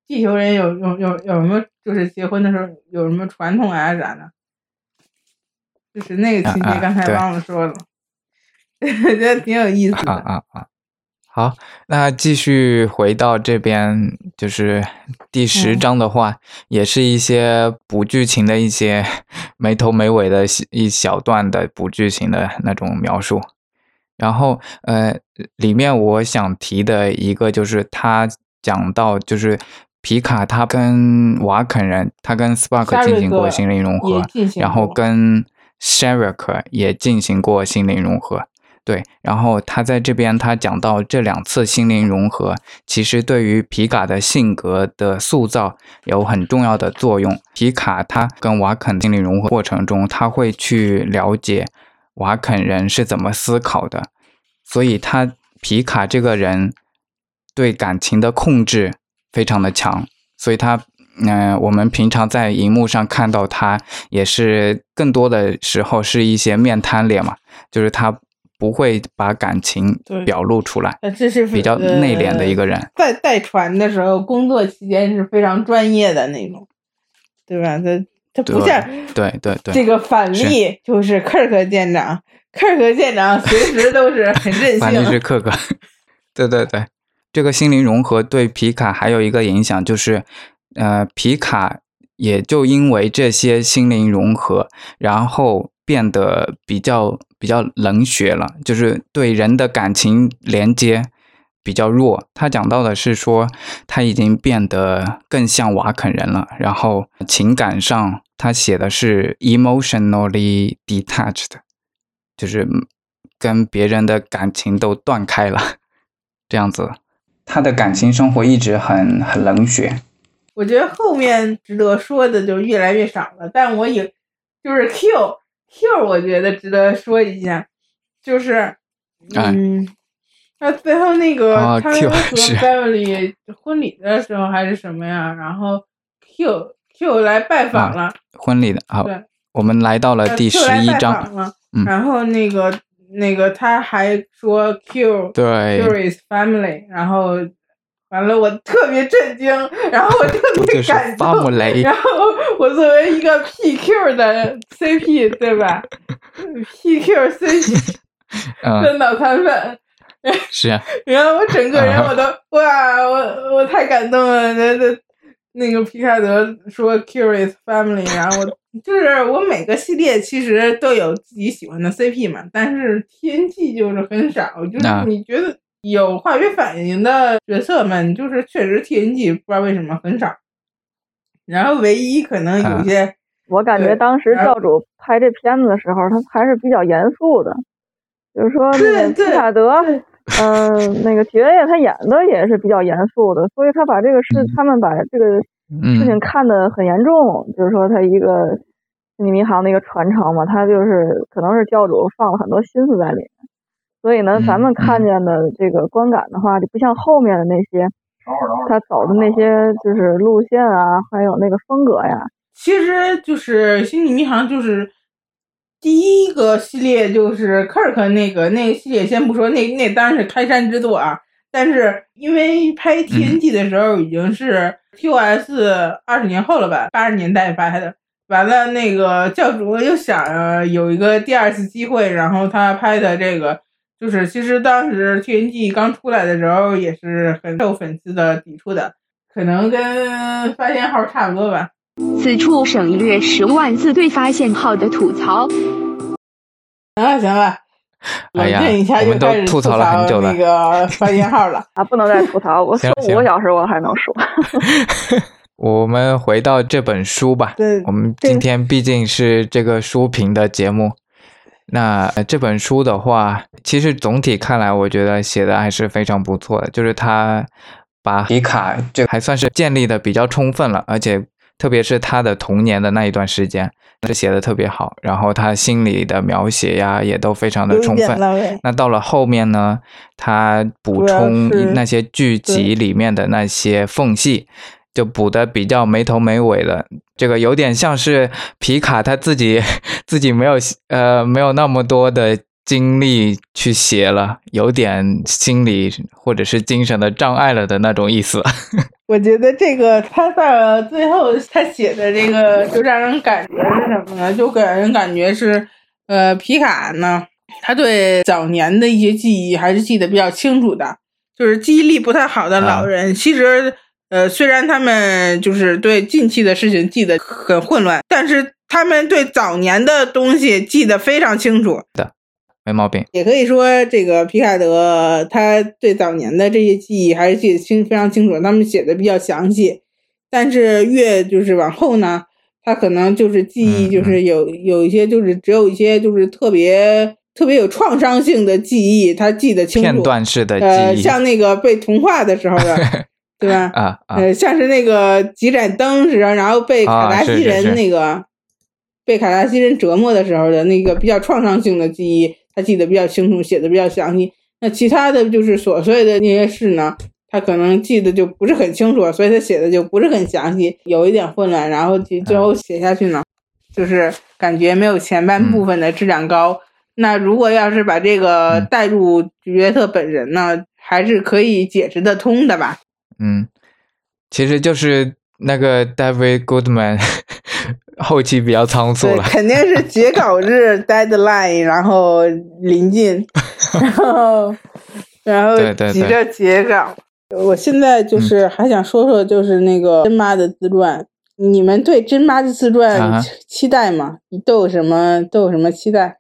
[SPEAKER 3] 地球人有有有有什么？就是结婚的时候有什么传统啊啥的？就是那个情节，刚才忘了说了，觉得挺有意思的。
[SPEAKER 1] 啊啊啊！好，那继续回到这边，就是第十章的话，也是一些补剧情的一些 没头没尾的一小段的补剧情的那种描述。然后，呃，里面我想提的一个就是他讲到，就是皮卡他跟瓦肯人，他跟 Spark 进行过心灵融合，然后跟 Sherrick 也进行过心灵融合。对，然后他在这边他讲到这两次心灵融合，其实对于皮卡的性格的塑造有很重要的作用。皮卡他跟瓦肯心灵融合过程中，他会去了解。瓦肯人是怎么思考的？所以他皮卡这个人对感情的控制非常的强，所以他嗯，我们平常在荧幕上看到他，也是更多的时候是一些面瘫脸嘛，就是他不会把感情表露出来，
[SPEAKER 3] 这是
[SPEAKER 1] 比较内敛的一个人。
[SPEAKER 3] 在带船的时候，工作期间是非常专业的那种，对吧？他。他不像
[SPEAKER 1] 对对对，
[SPEAKER 3] 这个反例就是克克舰长，克克舰长随时都是很任性。
[SPEAKER 1] 反例是克克，对对对，这个心灵融合对皮卡还有一个影响就是，呃，皮卡也就因为这些心灵融合，然后变得比较比较冷血了，就是对人的感情连接比较弱。他讲到的是说，他已经变得更像瓦肯人了，然后情感上他写的是 emotionally detached，就是跟别人的感情都断开了，这样子。他的感情生活一直很很冷血。
[SPEAKER 3] 我觉得后面值得说的就越来越少了，但我也就是 Q Q，我觉得值得说一下，就是嗯，那最后那个他和 Family 婚礼的时候还是什么呀？然后 Q Q 来拜访了
[SPEAKER 1] 婚礼的，好，我们来到了第十一章，
[SPEAKER 3] 然后那个那个他还说 Q
[SPEAKER 1] 对
[SPEAKER 3] Q is family，然后。完了，我特别震惊，然后我特别感动，然后我作为一个 PQ 的 CP，对吧？PQ CP，真脑残粉，
[SPEAKER 1] 是啊。
[SPEAKER 3] 然后我整个人我都哇，我我太感动了。那那那个皮卡德说 “Curious family，然后就是我每个系列其实都有自己喜欢的 CP 嘛，但是 TNG 就是很少，就是你觉得。有化学反应的角色们，就是确实 TNG 不知道为什么很少。然后唯一可能有些，
[SPEAKER 2] 我感觉当时教主拍这片子的时候，他还是比较严肃的。比如说那个皮卡德，嗯，那个铁爷他演的也是比较严肃的，所以他把这个事，他们把这个事情看得很严重。就是说他一个星际迷航的一个传承嘛，他就是可能是教主放了很多心思在里面。所以呢，咱们看见的这个观感的话，就不像后面的那些，他走的那些就是路线啊，还有那个风格呀。
[SPEAKER 3] 其实就是《星际迷航》，就是第一个系列，就是 Kirk 那个那个系列，先不说，那那当然是开山之作啊。但是因为拍 TNG 的时候已经是 TOS 二十年后了吧，八十年代拍的。完了，那个教主又想有一个第二次机会，然后他拍的这个。就是，其实当时 TNG 刚出来的时候，也是很受粉丝的抵触的，可能跟发现号差不多吧。
[SPEAKER 4] 此处省略十万字对发现号的吐槽。
[SPEAKER 3] 行了行了，
[SPEAKER 1] 哎呀
[SPEAKER 3] 一下就开始
[SPEAKER 1] 吐
[SPEAKER 3] 槽
[SPEAKER 1] 那
[SPEAKER 3] 个发现号了
[SPEAKER 2] 啊！不能再吐槽，我 说五个小时我还能说。
[SPEAKER 1] 我们回到这本书吧。
[SPEAKER 3] 对，
[SPEAKER 1] 我们今天毕竟是这个书评的节目。那这本书的话，其实总体看来，我觉得写的还是非常不错的。就是他把迪卡这还算是建立的比较充分了，而且特别是他的童年的那一段时间，是写的特别好。然后他心里的描写呀，也都非常的充分。那到了后面呢，他补充那些剧集里面的那些缝隙。就补的比较没头没尾的，这个有点像是皮卡他自己 自己没有呃没有那么多的精力去写了，有点心理或者是精神的障碍了的那种意思。
[SPEAKER 3] 我觉得这个他到最后他写的这个就让人感觉是什么呢？就给人感觉是呃皮卡呢，他对早年的一些记忆还是记得比较清楚的，就是记忆力不太好的老人其实。呃，虽然他们就是对近期的事情记得很混乱，但是他们对早年的东西记得非常清楚
[SPEAKER 1] 的，没毛病。
[SPEAKER 3] 也可以说，这个皮卡德他对早年的这些记忆还是记得清非常清楚，他们写的比较详细。但是越就是往后呢，他可能就是记忆就是有有一些就是只有一些就是特别特别有创伤性的记忆，他记得清楚。
[SPEAKER 1] 片段式的
[SPEAKER 3] 记忆，像那个被同化的时候的。对吧？
[SPEAKER 1] 啊
[SPEAKER 3] 呃，像是那个几盏灯似的，然后被卡达西人那个被卡达西人折磨的时候的那个比较创伤性的记忆，他记得比较清楚，写的比较详细。那其他的就是琐碎的那些事呢，他可能记得就不是很清楚，所以他写的就不是很详细，有一点混乱。然后最后写下去呢，就是感觉没有前半部分的质量高。那如果要是把这个带入约特本人呢，还是可以解释得通的吧？
[SPEAKER 1] 嗯，其实就是那个 David Goodman 后期比较仓促了，
[SPEAKER 3] 肯定是截稿日 deadline，然后临近，然后然后急着截稿。我现在就是还想说说，就是那个真妈的自传，你们对真妈的自传期待吗？都有什么都有什么期待？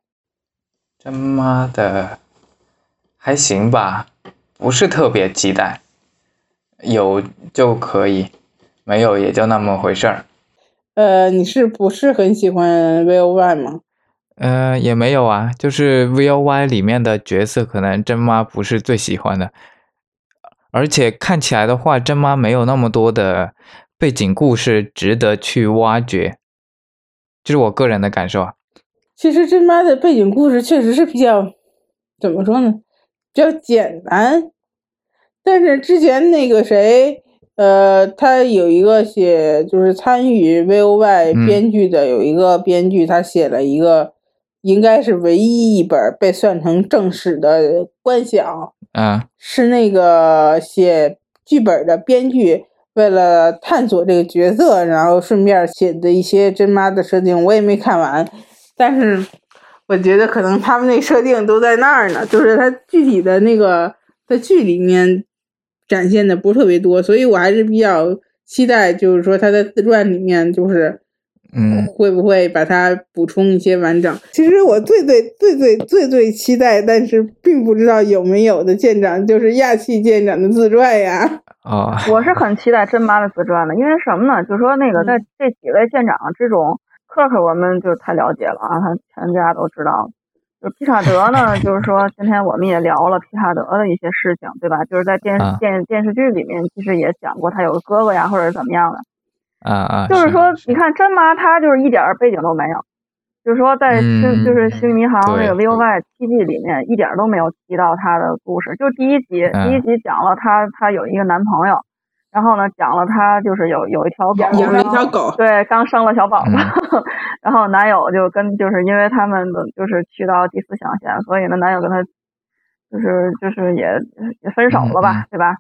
[SPEAKER 1] 真妈的还行吧，不是特别期待，有就可以，没有也就那么回事儿。
[SPEAKER 3] 呃，你是不是很喜欢 V O Y 吗？
[SPEAKER 1] 呃，也没有啊，就是 V O Y 里面的角色，可能真妈不是最喜欢的，而且看起来的话，真妈没有那么多的背景故事值得去挖掘，这是我个人的感受啊。
[SPEAKER 3] 其实真妈的背景故事确实是比较，怎么说呢，比较简单。但是之前那个谁，呃，他有一个写，就是参与 V O Y 编剧的有一个编剧，他写了一个，应该是唯一一本被算成正史的观想。
[SPEAKER 1] 啊，
[SPEAKER 3] 是那个写剧本的编剧为了探索这个角色，然后顺便写的一些真妈的设定，我也没看完。但是我觉得可能他们那设定都在那儿呢，就是他具体的那个在剧里面展现的不是特别多，所以我还是比较期待，就是说他在自传里面就是，
[SPEAKER 1] 嗯，
[SPEAKER 3] 会不会把它补充一些完整？其实我最最最最最最期待，但是并不知道有没有的舰长就是亚细舰长的自传呀。
[SPEAKER 1] 啊，
[SPEAKER 2] 我是很期待真妈的自传的，因为什么呢？就是说那个在这几位舰长这种。克克我们就太了解了啊，他全家都知道。就皮卡德呢，就是说今天我们也聊了皮卡德的一些事情，对吧？就是在电视电电视剧里面，其实也讲过他有个哥哥呀，或者怎么样的。
[SPEAKER 1] 啊啊。
[SPEAKER 2] 就是说，你看真妈，她就是一点背景都没有。就是说，在星就是星迷航那个 V O Y T G 里面，一点都没有提到她的故事。就第一集，第一集讲了她，她有一个男朋友。然后呢，讲了他就是有有一条狗，
[SPEAKER 3] 养了一条狗，
[SPEAKER 2] 对，刚生了小宝宝。然后男友就跟就是因为他们的就是去到第四象限，所以呢，男友跟他就是就是也也分手了吧，对吧？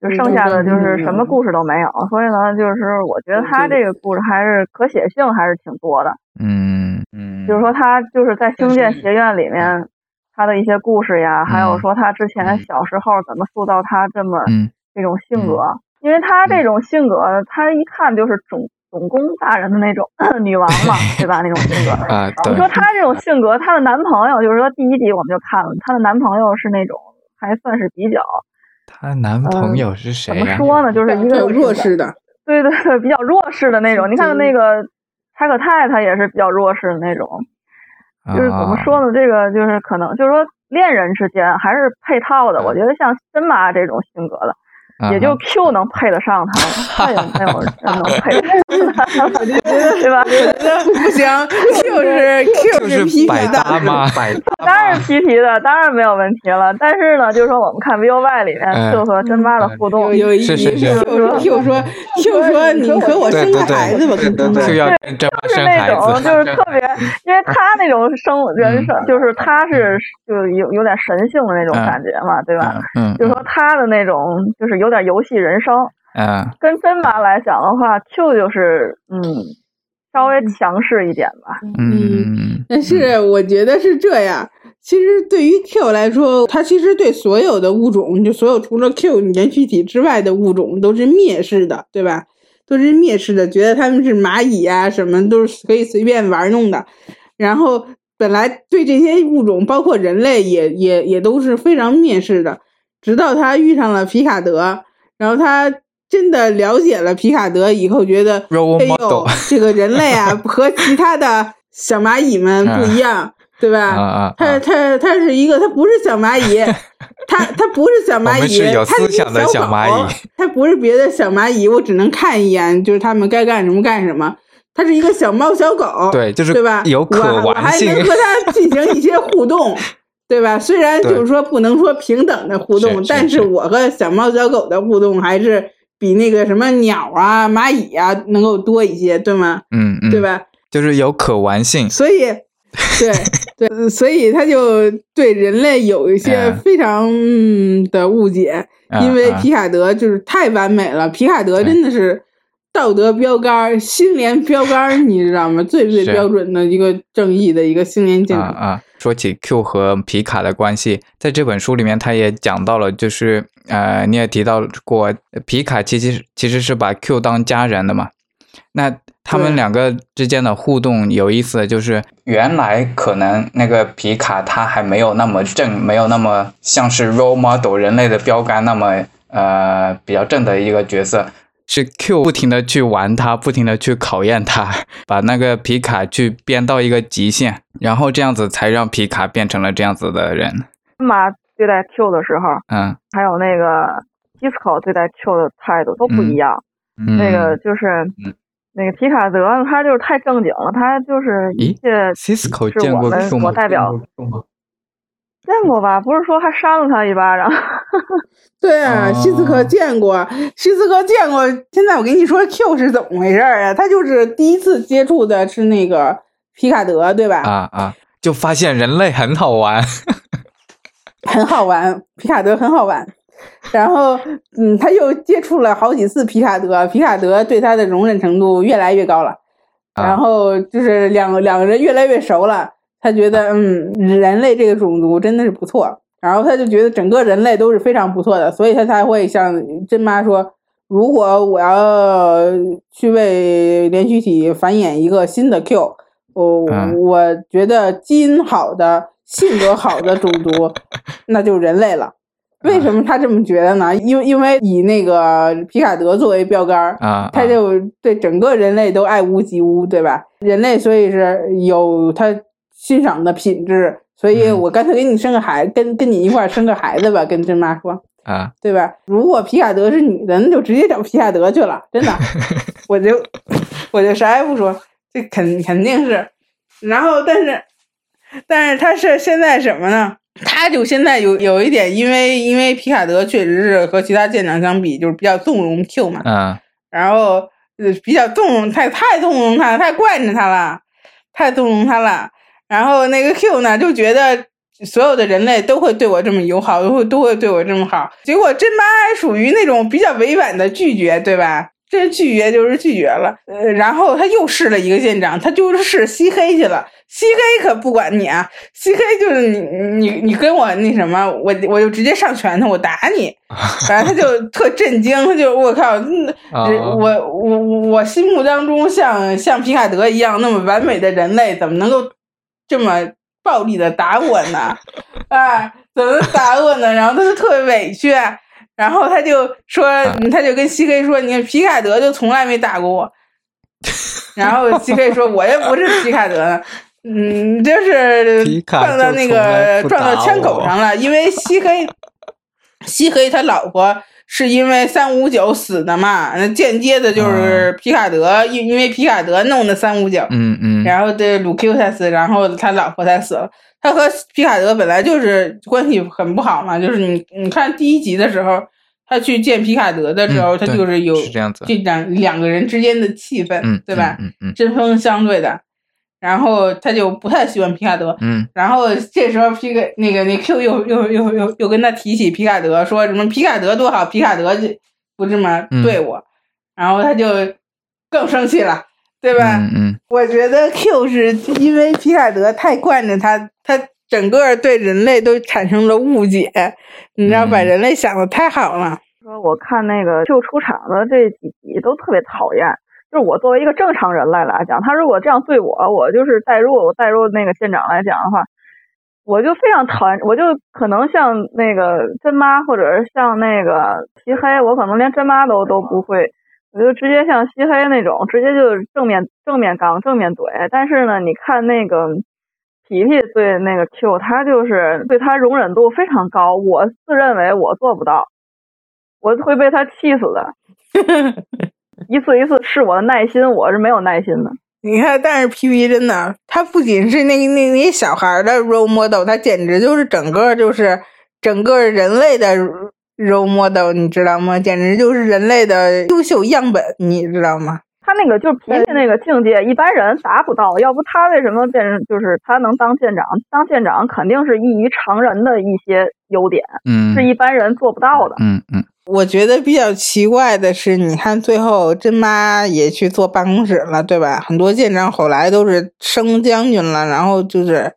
[SPEAKER 2] 就剩下的就是什么故事都没有。所以呢，就是我觉得他这个故事还是可写性还是挺多的。
[SPEAKER 1] 嗯嗯。
[SPEAKER 2] 就是说他就是在星舰学院里面他的一些故事呀，还有说他之前小时候怎么塑造他这么这种性格。因为她这种性格，她一看就是总总攻大人的那种 女王嘛，对吧？那种性格。
[SPEAKER 1] 啊，
[SPEAKER 2] 你说她这种性格，她的男朋友就是说第一集我们就看了，她的男朋友是那种还算是比较。
[SPEAKER 1] 她男朋友是谁
[SPEAKER 2] 呀？怎么说呢？就是一个
[SPEAKER 3] 弱势的。
[SPEAKER 2] 对对对，比较弱势的那种。你看那个柴可太，她也是比较弱势的那种。就是怎么说呢？这个就是可能就是说恋人之间还是配套的。我觉得像森妈这种性格的。也就 Q 能配得上他，再也没有人能配得上，我就觉得对吧？
[SPEAKER 3] 不行，Q 是 Q
[SPEAKER 1] 是
[SPEAKER 3] 皮皮
[SPEAKER 1] 的吗？
[SPEAKER 2] 当然是皮皮的，当然没有问题了。但是呢，就是说我们看 V O Y 里面 Q 和真妈的互动，
[SPEAKER 3] 有一集 Q 说 Q 说你和我生个孩子吧，
[SPEAKER 1] 对对对，
[SPEAKER 2] 就是那种就是 特别，因为他那种生人生，就是他是就有有点神性的那种感觉嘛，对吧？
[SPEAKER 1] 嗯，
[SPEAKER 2] 就说他的那种就是有。有点游戏人生，
[SPEAKER 1] 嗯，
[SPEAKER 2] 跟真妈来讲的话，Q 就是嗯，稍微强势一点吧，
[SPEAKER 3] 嗯，但是我觉得是这样。其实对于 Q 来说，它其实对所有的物种，就所有除了 Q 连续体之外的物种都是蔑视的，对吧？都是蔑视的，觉得他们是蚂蚁啊，什么都是可以随便玩弄的。然后本来对这些物种，包括人类，也也也都是非常蔑视的。直到他遇上了皮卡德，然后他真的了解了皮卡德以后，觉得哎呦，这个人类啊和其他的小蚂蚁们不一样，对吧？他他他是一个，他不是小蚂蚁，他他不是小蚂蚁，他是
[SPEAKER 1] 小
[SPEAKER 3] 蚂蚁，他不是别的小蚂蚁，我只能看一眼，就是他们该干什么干什么。他是一个小猫小狗，
[SPEAKER 1] 对，就是
[SPEAKER 3] 对吧？
[SPEAKER 1] 有可
[SPEAKER 3] 玩性，我还能和他进行一些互动。对吧？虽然就是说不能说平等的互动，但是我和小猫小狗的互动还是比那个什么鸟啊、蚂蚁啊能够多一些，对吗？
[SPEAKER 1] 嗯嗯，
[SPEAKER 3] 对吧？
[SPEAKER 1] 就是有可玩性，
[SPEAKER 3] 所以，对对，所以他就对人类有一些非常的误解，因为皮卡德就是太完美了，皮卡德真的是。道德标杆，星联标杆，你知道吗？最最标准的一个正义的一个星联舰长
[SPEAKER 1] 啊。说起 Q 和皮卡的关系，在这本书里面，他也讲到了，就是呃，你也提到过，皮卡其实其实是把 Q 当家人的嘛。那他们两个之间的互动有意思，就是原来可能那个皮卡他还没有那么正，没有那么像是 role model 人类的标杆那么呃比较正的一个角色。是 Q 不停的去玩他，不停的去考验他，把那个皮卡去编到一个极限，然后这样子才让皮卡变成了这样子的人。
[SPEAKER 2] 妈对待 Q 的时候，
[SPEAKER 1] 嗯，
[SPEAKER 2] 还有那个 Disco 对待 Q 的态度都不一样。那个就是，那个皮卡德他就是太正经了，他就是一切是我们我代表。见过吧？不是说还扇了他一巴掌？
[SPEAKER 3] 对啊，西斯科见过，西斯科见过。现在我跟你说，Q 是怎么回事啊？他就是第一次接触的是那个皮卡德，对吧？
[SPEAKER 1] 啊啊！就发现人类很好玩，
[SPEAKER 3] 很好玩，皮卡德很好玩。然后，嗯，他又接触了好几次皮卡德，皮卡德对他的容忍程度越来越高了。然后就是两两个人越来越熟了。他觉得，嗯，人类这个种族真的是不错，然后他就觉得整个人类都是非常不错的，所以他才会像真妈说，如果我要去为连续体繁衍一个新的 Q，我我觉得基因好的、性格好的种族，那就是人类了。为什么他这么觉得呢？因为因为以那个皮卡德作为标杆
[SPEAKER 1] 啊，
[SPEAKER 3] 他就对整个人类都爱屋及乌，对吧？人类所以是有他。欣赏的品质，所以我干脆给你生个孩子，跟跟你一块生个孩子吧。跟真妈说
[SPEAKER 1] 啊，
[SPEAKER 3] 对吧？如果皮卡德是女的，那就直接找皮卡德去了。真的，我就我就啥也不说，这肯肯定是。然后，但是，但是他是现在什么呢？他就现在有有一点，因为因为皮卡德确实是和其他舰长相比，就是比较纵容 Q 嘛。
[SPEAKER 1] 嗯。
[SPEAKER 3] 然后呃，比较纵容，太太纵容他，太惯着他了，太纵容他了。然后那个 Q 呢，就觉得所有的人类都会对我这么友好，都会都会对我这么好。结果真妈还属于那种比较委婉的拒绝，对吧？这拒绝就是拒绝了。呃，然后他又试了一个舰长，他就是试吸黑去了。吸黑可不管你啊，吸黑就是你你你跟我那什么，我我就直接上拳头，我打你。反正他就特震惊，他就我靠，我我我心目当中像像皮卡德一样那么完美的人类，怎么能够？这么暴力的打我呢？啊，怎么打我呢？然后他就特别委屈，然后他就说，他就跟西黑说：“你看皮卡德就从来没打过我。”然后西黑说：“我又不是皮卡德，嗯，就是撞到那个撞到枪口上了，因为西黑西黑他老婆。”是因为三五九死的嘛？那间接的就是皮卡德，因因为皮卡德弄的三五九，
[SPEAKER 1] 嗯嗯，
[SPEAKER 3] 然后这鲁 Q 才死，然后他老婆才死了。他和皮卡德本来就是关系很不好嘛，就是你你看第一集的时候，他去见皮卡德的时候，他就是有这两两个人之间的气氛，对吧？
[SPEAKER 1] 嗯嗯，
[SPEAKER 3] 针锋相对的。然后他就不太喜欢皮卡德，
[SPEAKER 1] 嗯，
[SPEAKER 3] 然后这时候皮个那个那 Q 又又又又又跟他提起皮卡德，说什么皮卡德多好，皮卡德就不这么对我，然后他就更生气了，对吧？
[SPEAKER 1] 嗯嗯，
[SPEAKER 3] 我觉得 Q 是因为皮卡德太惯着他，他整个对人类都产生了误解，你知道，把人类想的太好了。
[SPEAKER 2] 说我看那个 Q 出场的这几集都特别讨厌。就是我作为一个正常人类来讲，他如果这样对我，我就是代入我代入那个舰长来讲的话，我就非常讨厌，我就可能像那个真妈，或者是像那个漆黑，我可能连真妈都都不会，我就直接像漆黑那种，直接就正面正面刚正面怼。但是呢，你看那个皮皮对那个 Q，他就是对他容忍度非常高，我自认为我做不到，我会被他气死的。一次一次试我的耐心，我是没有耐心的。
[SPEAKER 3] 你看，但是皮皮真的，他不仅是那个那那些小孩的 role model，他简直就是整个就是整个人类的 role model，你知道吗？简直就是人类的优秀样本，你知道吗？
[SPEAKER 2] 他那个就是脾气那个境界，一般人达不到。要不他为什么变成就是他能当舰长？当舰长肯定是异于常人的一些优点，
[SPEAKER 1] 嗯，
[SPEAKER 2] 是一般人做不到的，
[SPEAKER 1] 嗯嗯。
[SPEAKER 3] 我觉得比较奇怪的是，你看最后真妈也去坐办公室了，对吧？很多舰长后来都是升将军了，然后就是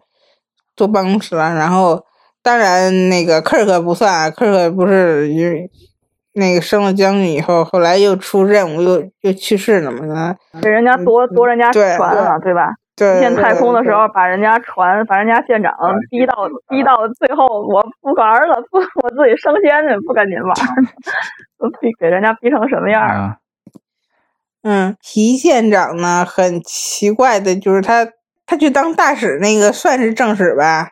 [SPEAKER 3] 坐办公室了。然后当然那个克克不算，克克不是因为那个升了将军以后，后来又出任务，又又去世了嘛？
[SPEAKER 2] 给人家夺夺人家船了，
[SPEAKER 3] 对
[SPEAKER 2] 吧？
[SPEAKER 3] 对。
[SPEAKER 2] 建太空的时候，把人家船，把人家舰长逼到逼到最后，我不玩了，不，我自己升仙去，不跟您玩。逼给人家逼成什么样啊？
[SPEAKER 3] 嗯，皮舰长呢，很奇怪的，就是他他去当大使那个算是正史吧？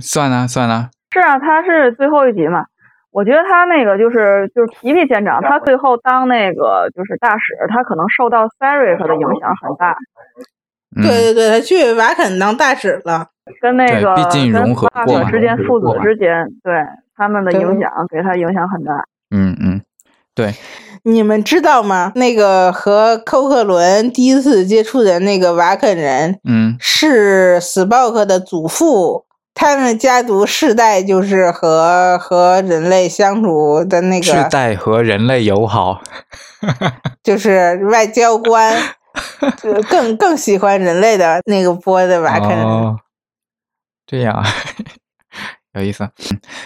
[SPEAKER 1] 算啊，算啊。
[SPEAKER 2] 是啊，他是最后一集嘛。我觉得他那个就是就是皮皮舰长，他最后当那个就是大使，他可能受到 s a r i 的影响很大。
[SPEAKER 3] 对对对，他去瓦肯当大使了，
[SPEAKER 2] 跟那个
[SPEAKER 1] 毕竟融合
[SPEAKER 2] 过之间父子之间，对他们的影响给他影响很大。
[SPEAKER 1] 嗯嗯，对。
[SPEAKER 3] 你们知道吗？那个和寇克伦第一次接触的那个瓦肯人，
[SPEAKER 1] 嗯，
[SPEAKER 3] 是斯鲍克的祖父。他们家族世代就是和和人类相处的那个
[SPEAKER 1] 世代和人类友好，
[SPEAKER 3] 就是外交官，更更喜欢人类的那个波的瓦肯人。
[SPEAKER 1] 这样。有意思，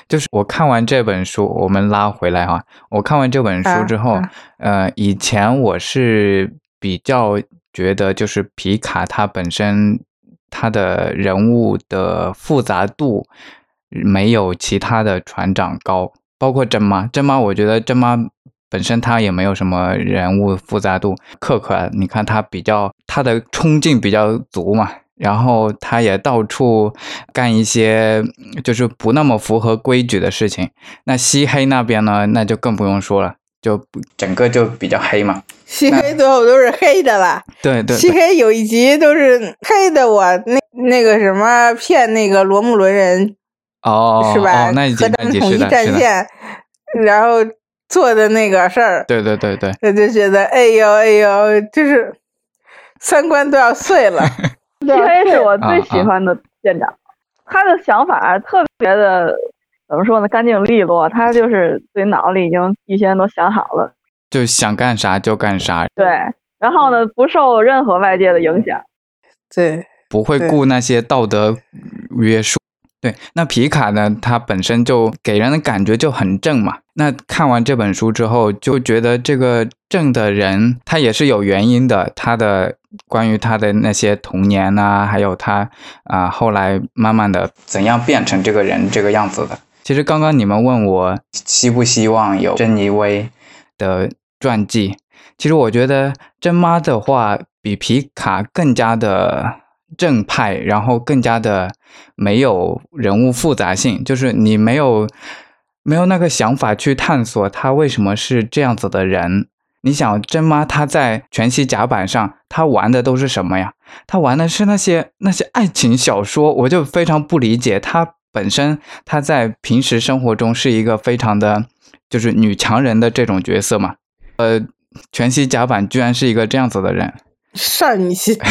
[SPEAKER 1] 就是我看完这本书，我们拉回来哈。我看完这本书之后，呃，以前我是比较觉得，就是皮卡他本身他的人物的复杂度没有其他的船长高，包括真妈，真妈，我觉得真妈本身他也没有什么人物复杂度。克克，你看他比较他的冲劲比较足嘛。然后他也到处干一些就是不那么符合规矩的事情。那西黑那边呢，那就更不用说了，就整个就比较黑嘛。
[SPEAKER 3] 西黑最后都是黑的了？
[SPEAKER 1] 对对。
[SPEAKER 3] 西黑有一集都是黑的，我那那个什么骗那个罗姆伦人
[SPEAKER 1] 哦，
[SPEAKER 3] 是吧？
[SPEAKER 1] 那一集
[SPEAKER 3] 统一战线，然后做的那个事儿。
[SPEAKER 1] 对对对对。
[SPEAKER 3] 我就觉得，哎呦哎呦，就是三观都要碎了。
[SPEAKER 2] 因为是我最喜欢的舰长，他的想法特别的，怎么说呢？干净利落。他就是自己脑子里已经提前都想好了，
[SPEAKER 1] 就想干啥就干啥。
[SPEAKER 2] 对，然后呢，不受任何外界的影响。
[SPEAKER 3] 对，
[SPEAKER 1] 不会顾那些道德约束。对，那皮卡呢？他本身就给人的感觉就很正嘛。那看完这本书之后，就觉得这个正的人，他也是有原因的。他的关于他的那些童年啊，还有他啊，后来慢慢的怎样变成这个人这个样子的。其实刚刚你们问我希不希望有珍妮薇的传记，其实我觉得珍妈的话比皮卡更加的。正派，然后更加的没有人物复杂性，就是你没有没有那个想法去探索他为什么是这样子的人。你想真妈她在全息甲板上，她玩的都是什么呀？她玩的是那些那些爱情小说，我就非常不理解。她本身她在平时生活中是一个非常的，就是女强人的这种角色嘛。呃，全息甲板居然是一个这样子的人，
[SPEAKER 3] 上一期。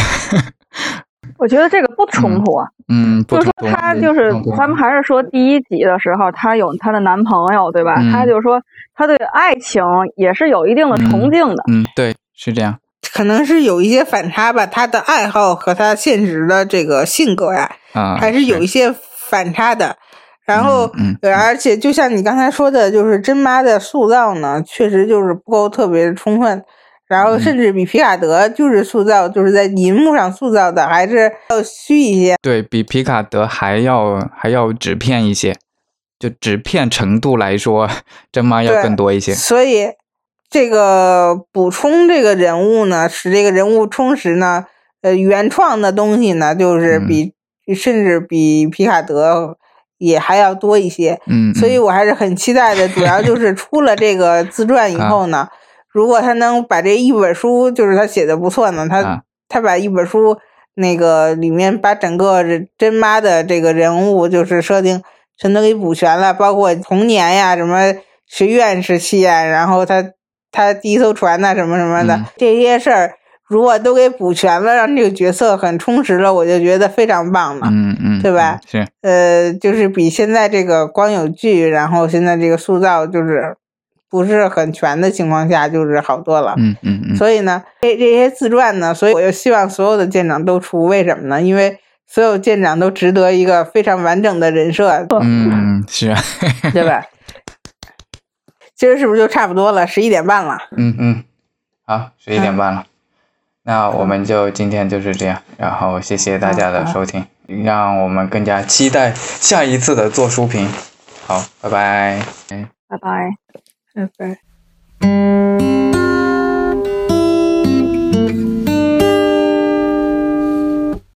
[SPEAKER 2] 我觉得这个不冲突啊，
[SPEAKER 1] 嗯，
[SPEAKER 2] 就是说他就是咱们还是说第一集的时候，她有她的男朋友，对吧？她就是说她对爱情也是有一定的崇敬的，
[SPEAKER 1] 嗯，对，是这样，
[SPEAKER 3] 可能是有一些反差吧，她的爱好和她现实的这个性格呀，
[SPEAKER 1] 啊，
[SPEAKER 3] 还是有一些反差的。然后，
[SPEAKER 1] 嗯，
[SPEAKER 3] 而且就像你刚才说的，就是真妈的塑造呢，确实就是不够特别充分。然后甚至比皮卡德就是塑造，就是在银幕上塑造的还是要虚一些，
[SPEAKER 1] 对比皮卡德还要还要纸片一些，就纸片程度来说，真妈 要更多一些。
[SPEAKER 3] 所以这个补充这个人物呢，使这个人物充实呢，呃，原创的东西呢，就是比甚至比皮卡德也还要多一些。
[SPEAKER 1] 嗯，
[SPEAKER 3] 所以我还是很期待的，主要就是出了这个自传以 后呢。如果他能把这一本书，就是他写的不错呢，他他把一本书那个里面把整个真妈的这个人物就是设定全都给补全了，包括童年呀、什么学院时期呀，然后他他第一艘船呐什么什么的这些事儿，如果都给补全了，让这个角色很充实了，我就觉得非常棒了，
[SPEAKER 1] 嗯嗯，
[SPEAKER 3] 对吧？
[SPEAKER 1] 是，
[SPEAKER 3] 呃，就是比现在这个光有剧，然后现在这个塑造就是。不是很全的情况下就是好多了。
[SPEAKER 1] 嗯嗯嗯。
[SPEAKER 3] 所以呢这这些自传呢所以我就希望所有的舰长都出为什么呢？因为所有舰长都值得一个非常完整的人设
[SPEAKER 1] 嗯是啊
[SPEAKER 3] 对吧？今儿是不是就差不多了？十一点半了。
[SPEAKER 1] 嗯嗯。好十一点半了。那我们就今天就是这样然后谢谢大家的收听让我们更加期待下一次的做书评。好拜拜。
[SPEAKER 2] 嗯拜
[SPEAKER 3] 拜。Okay.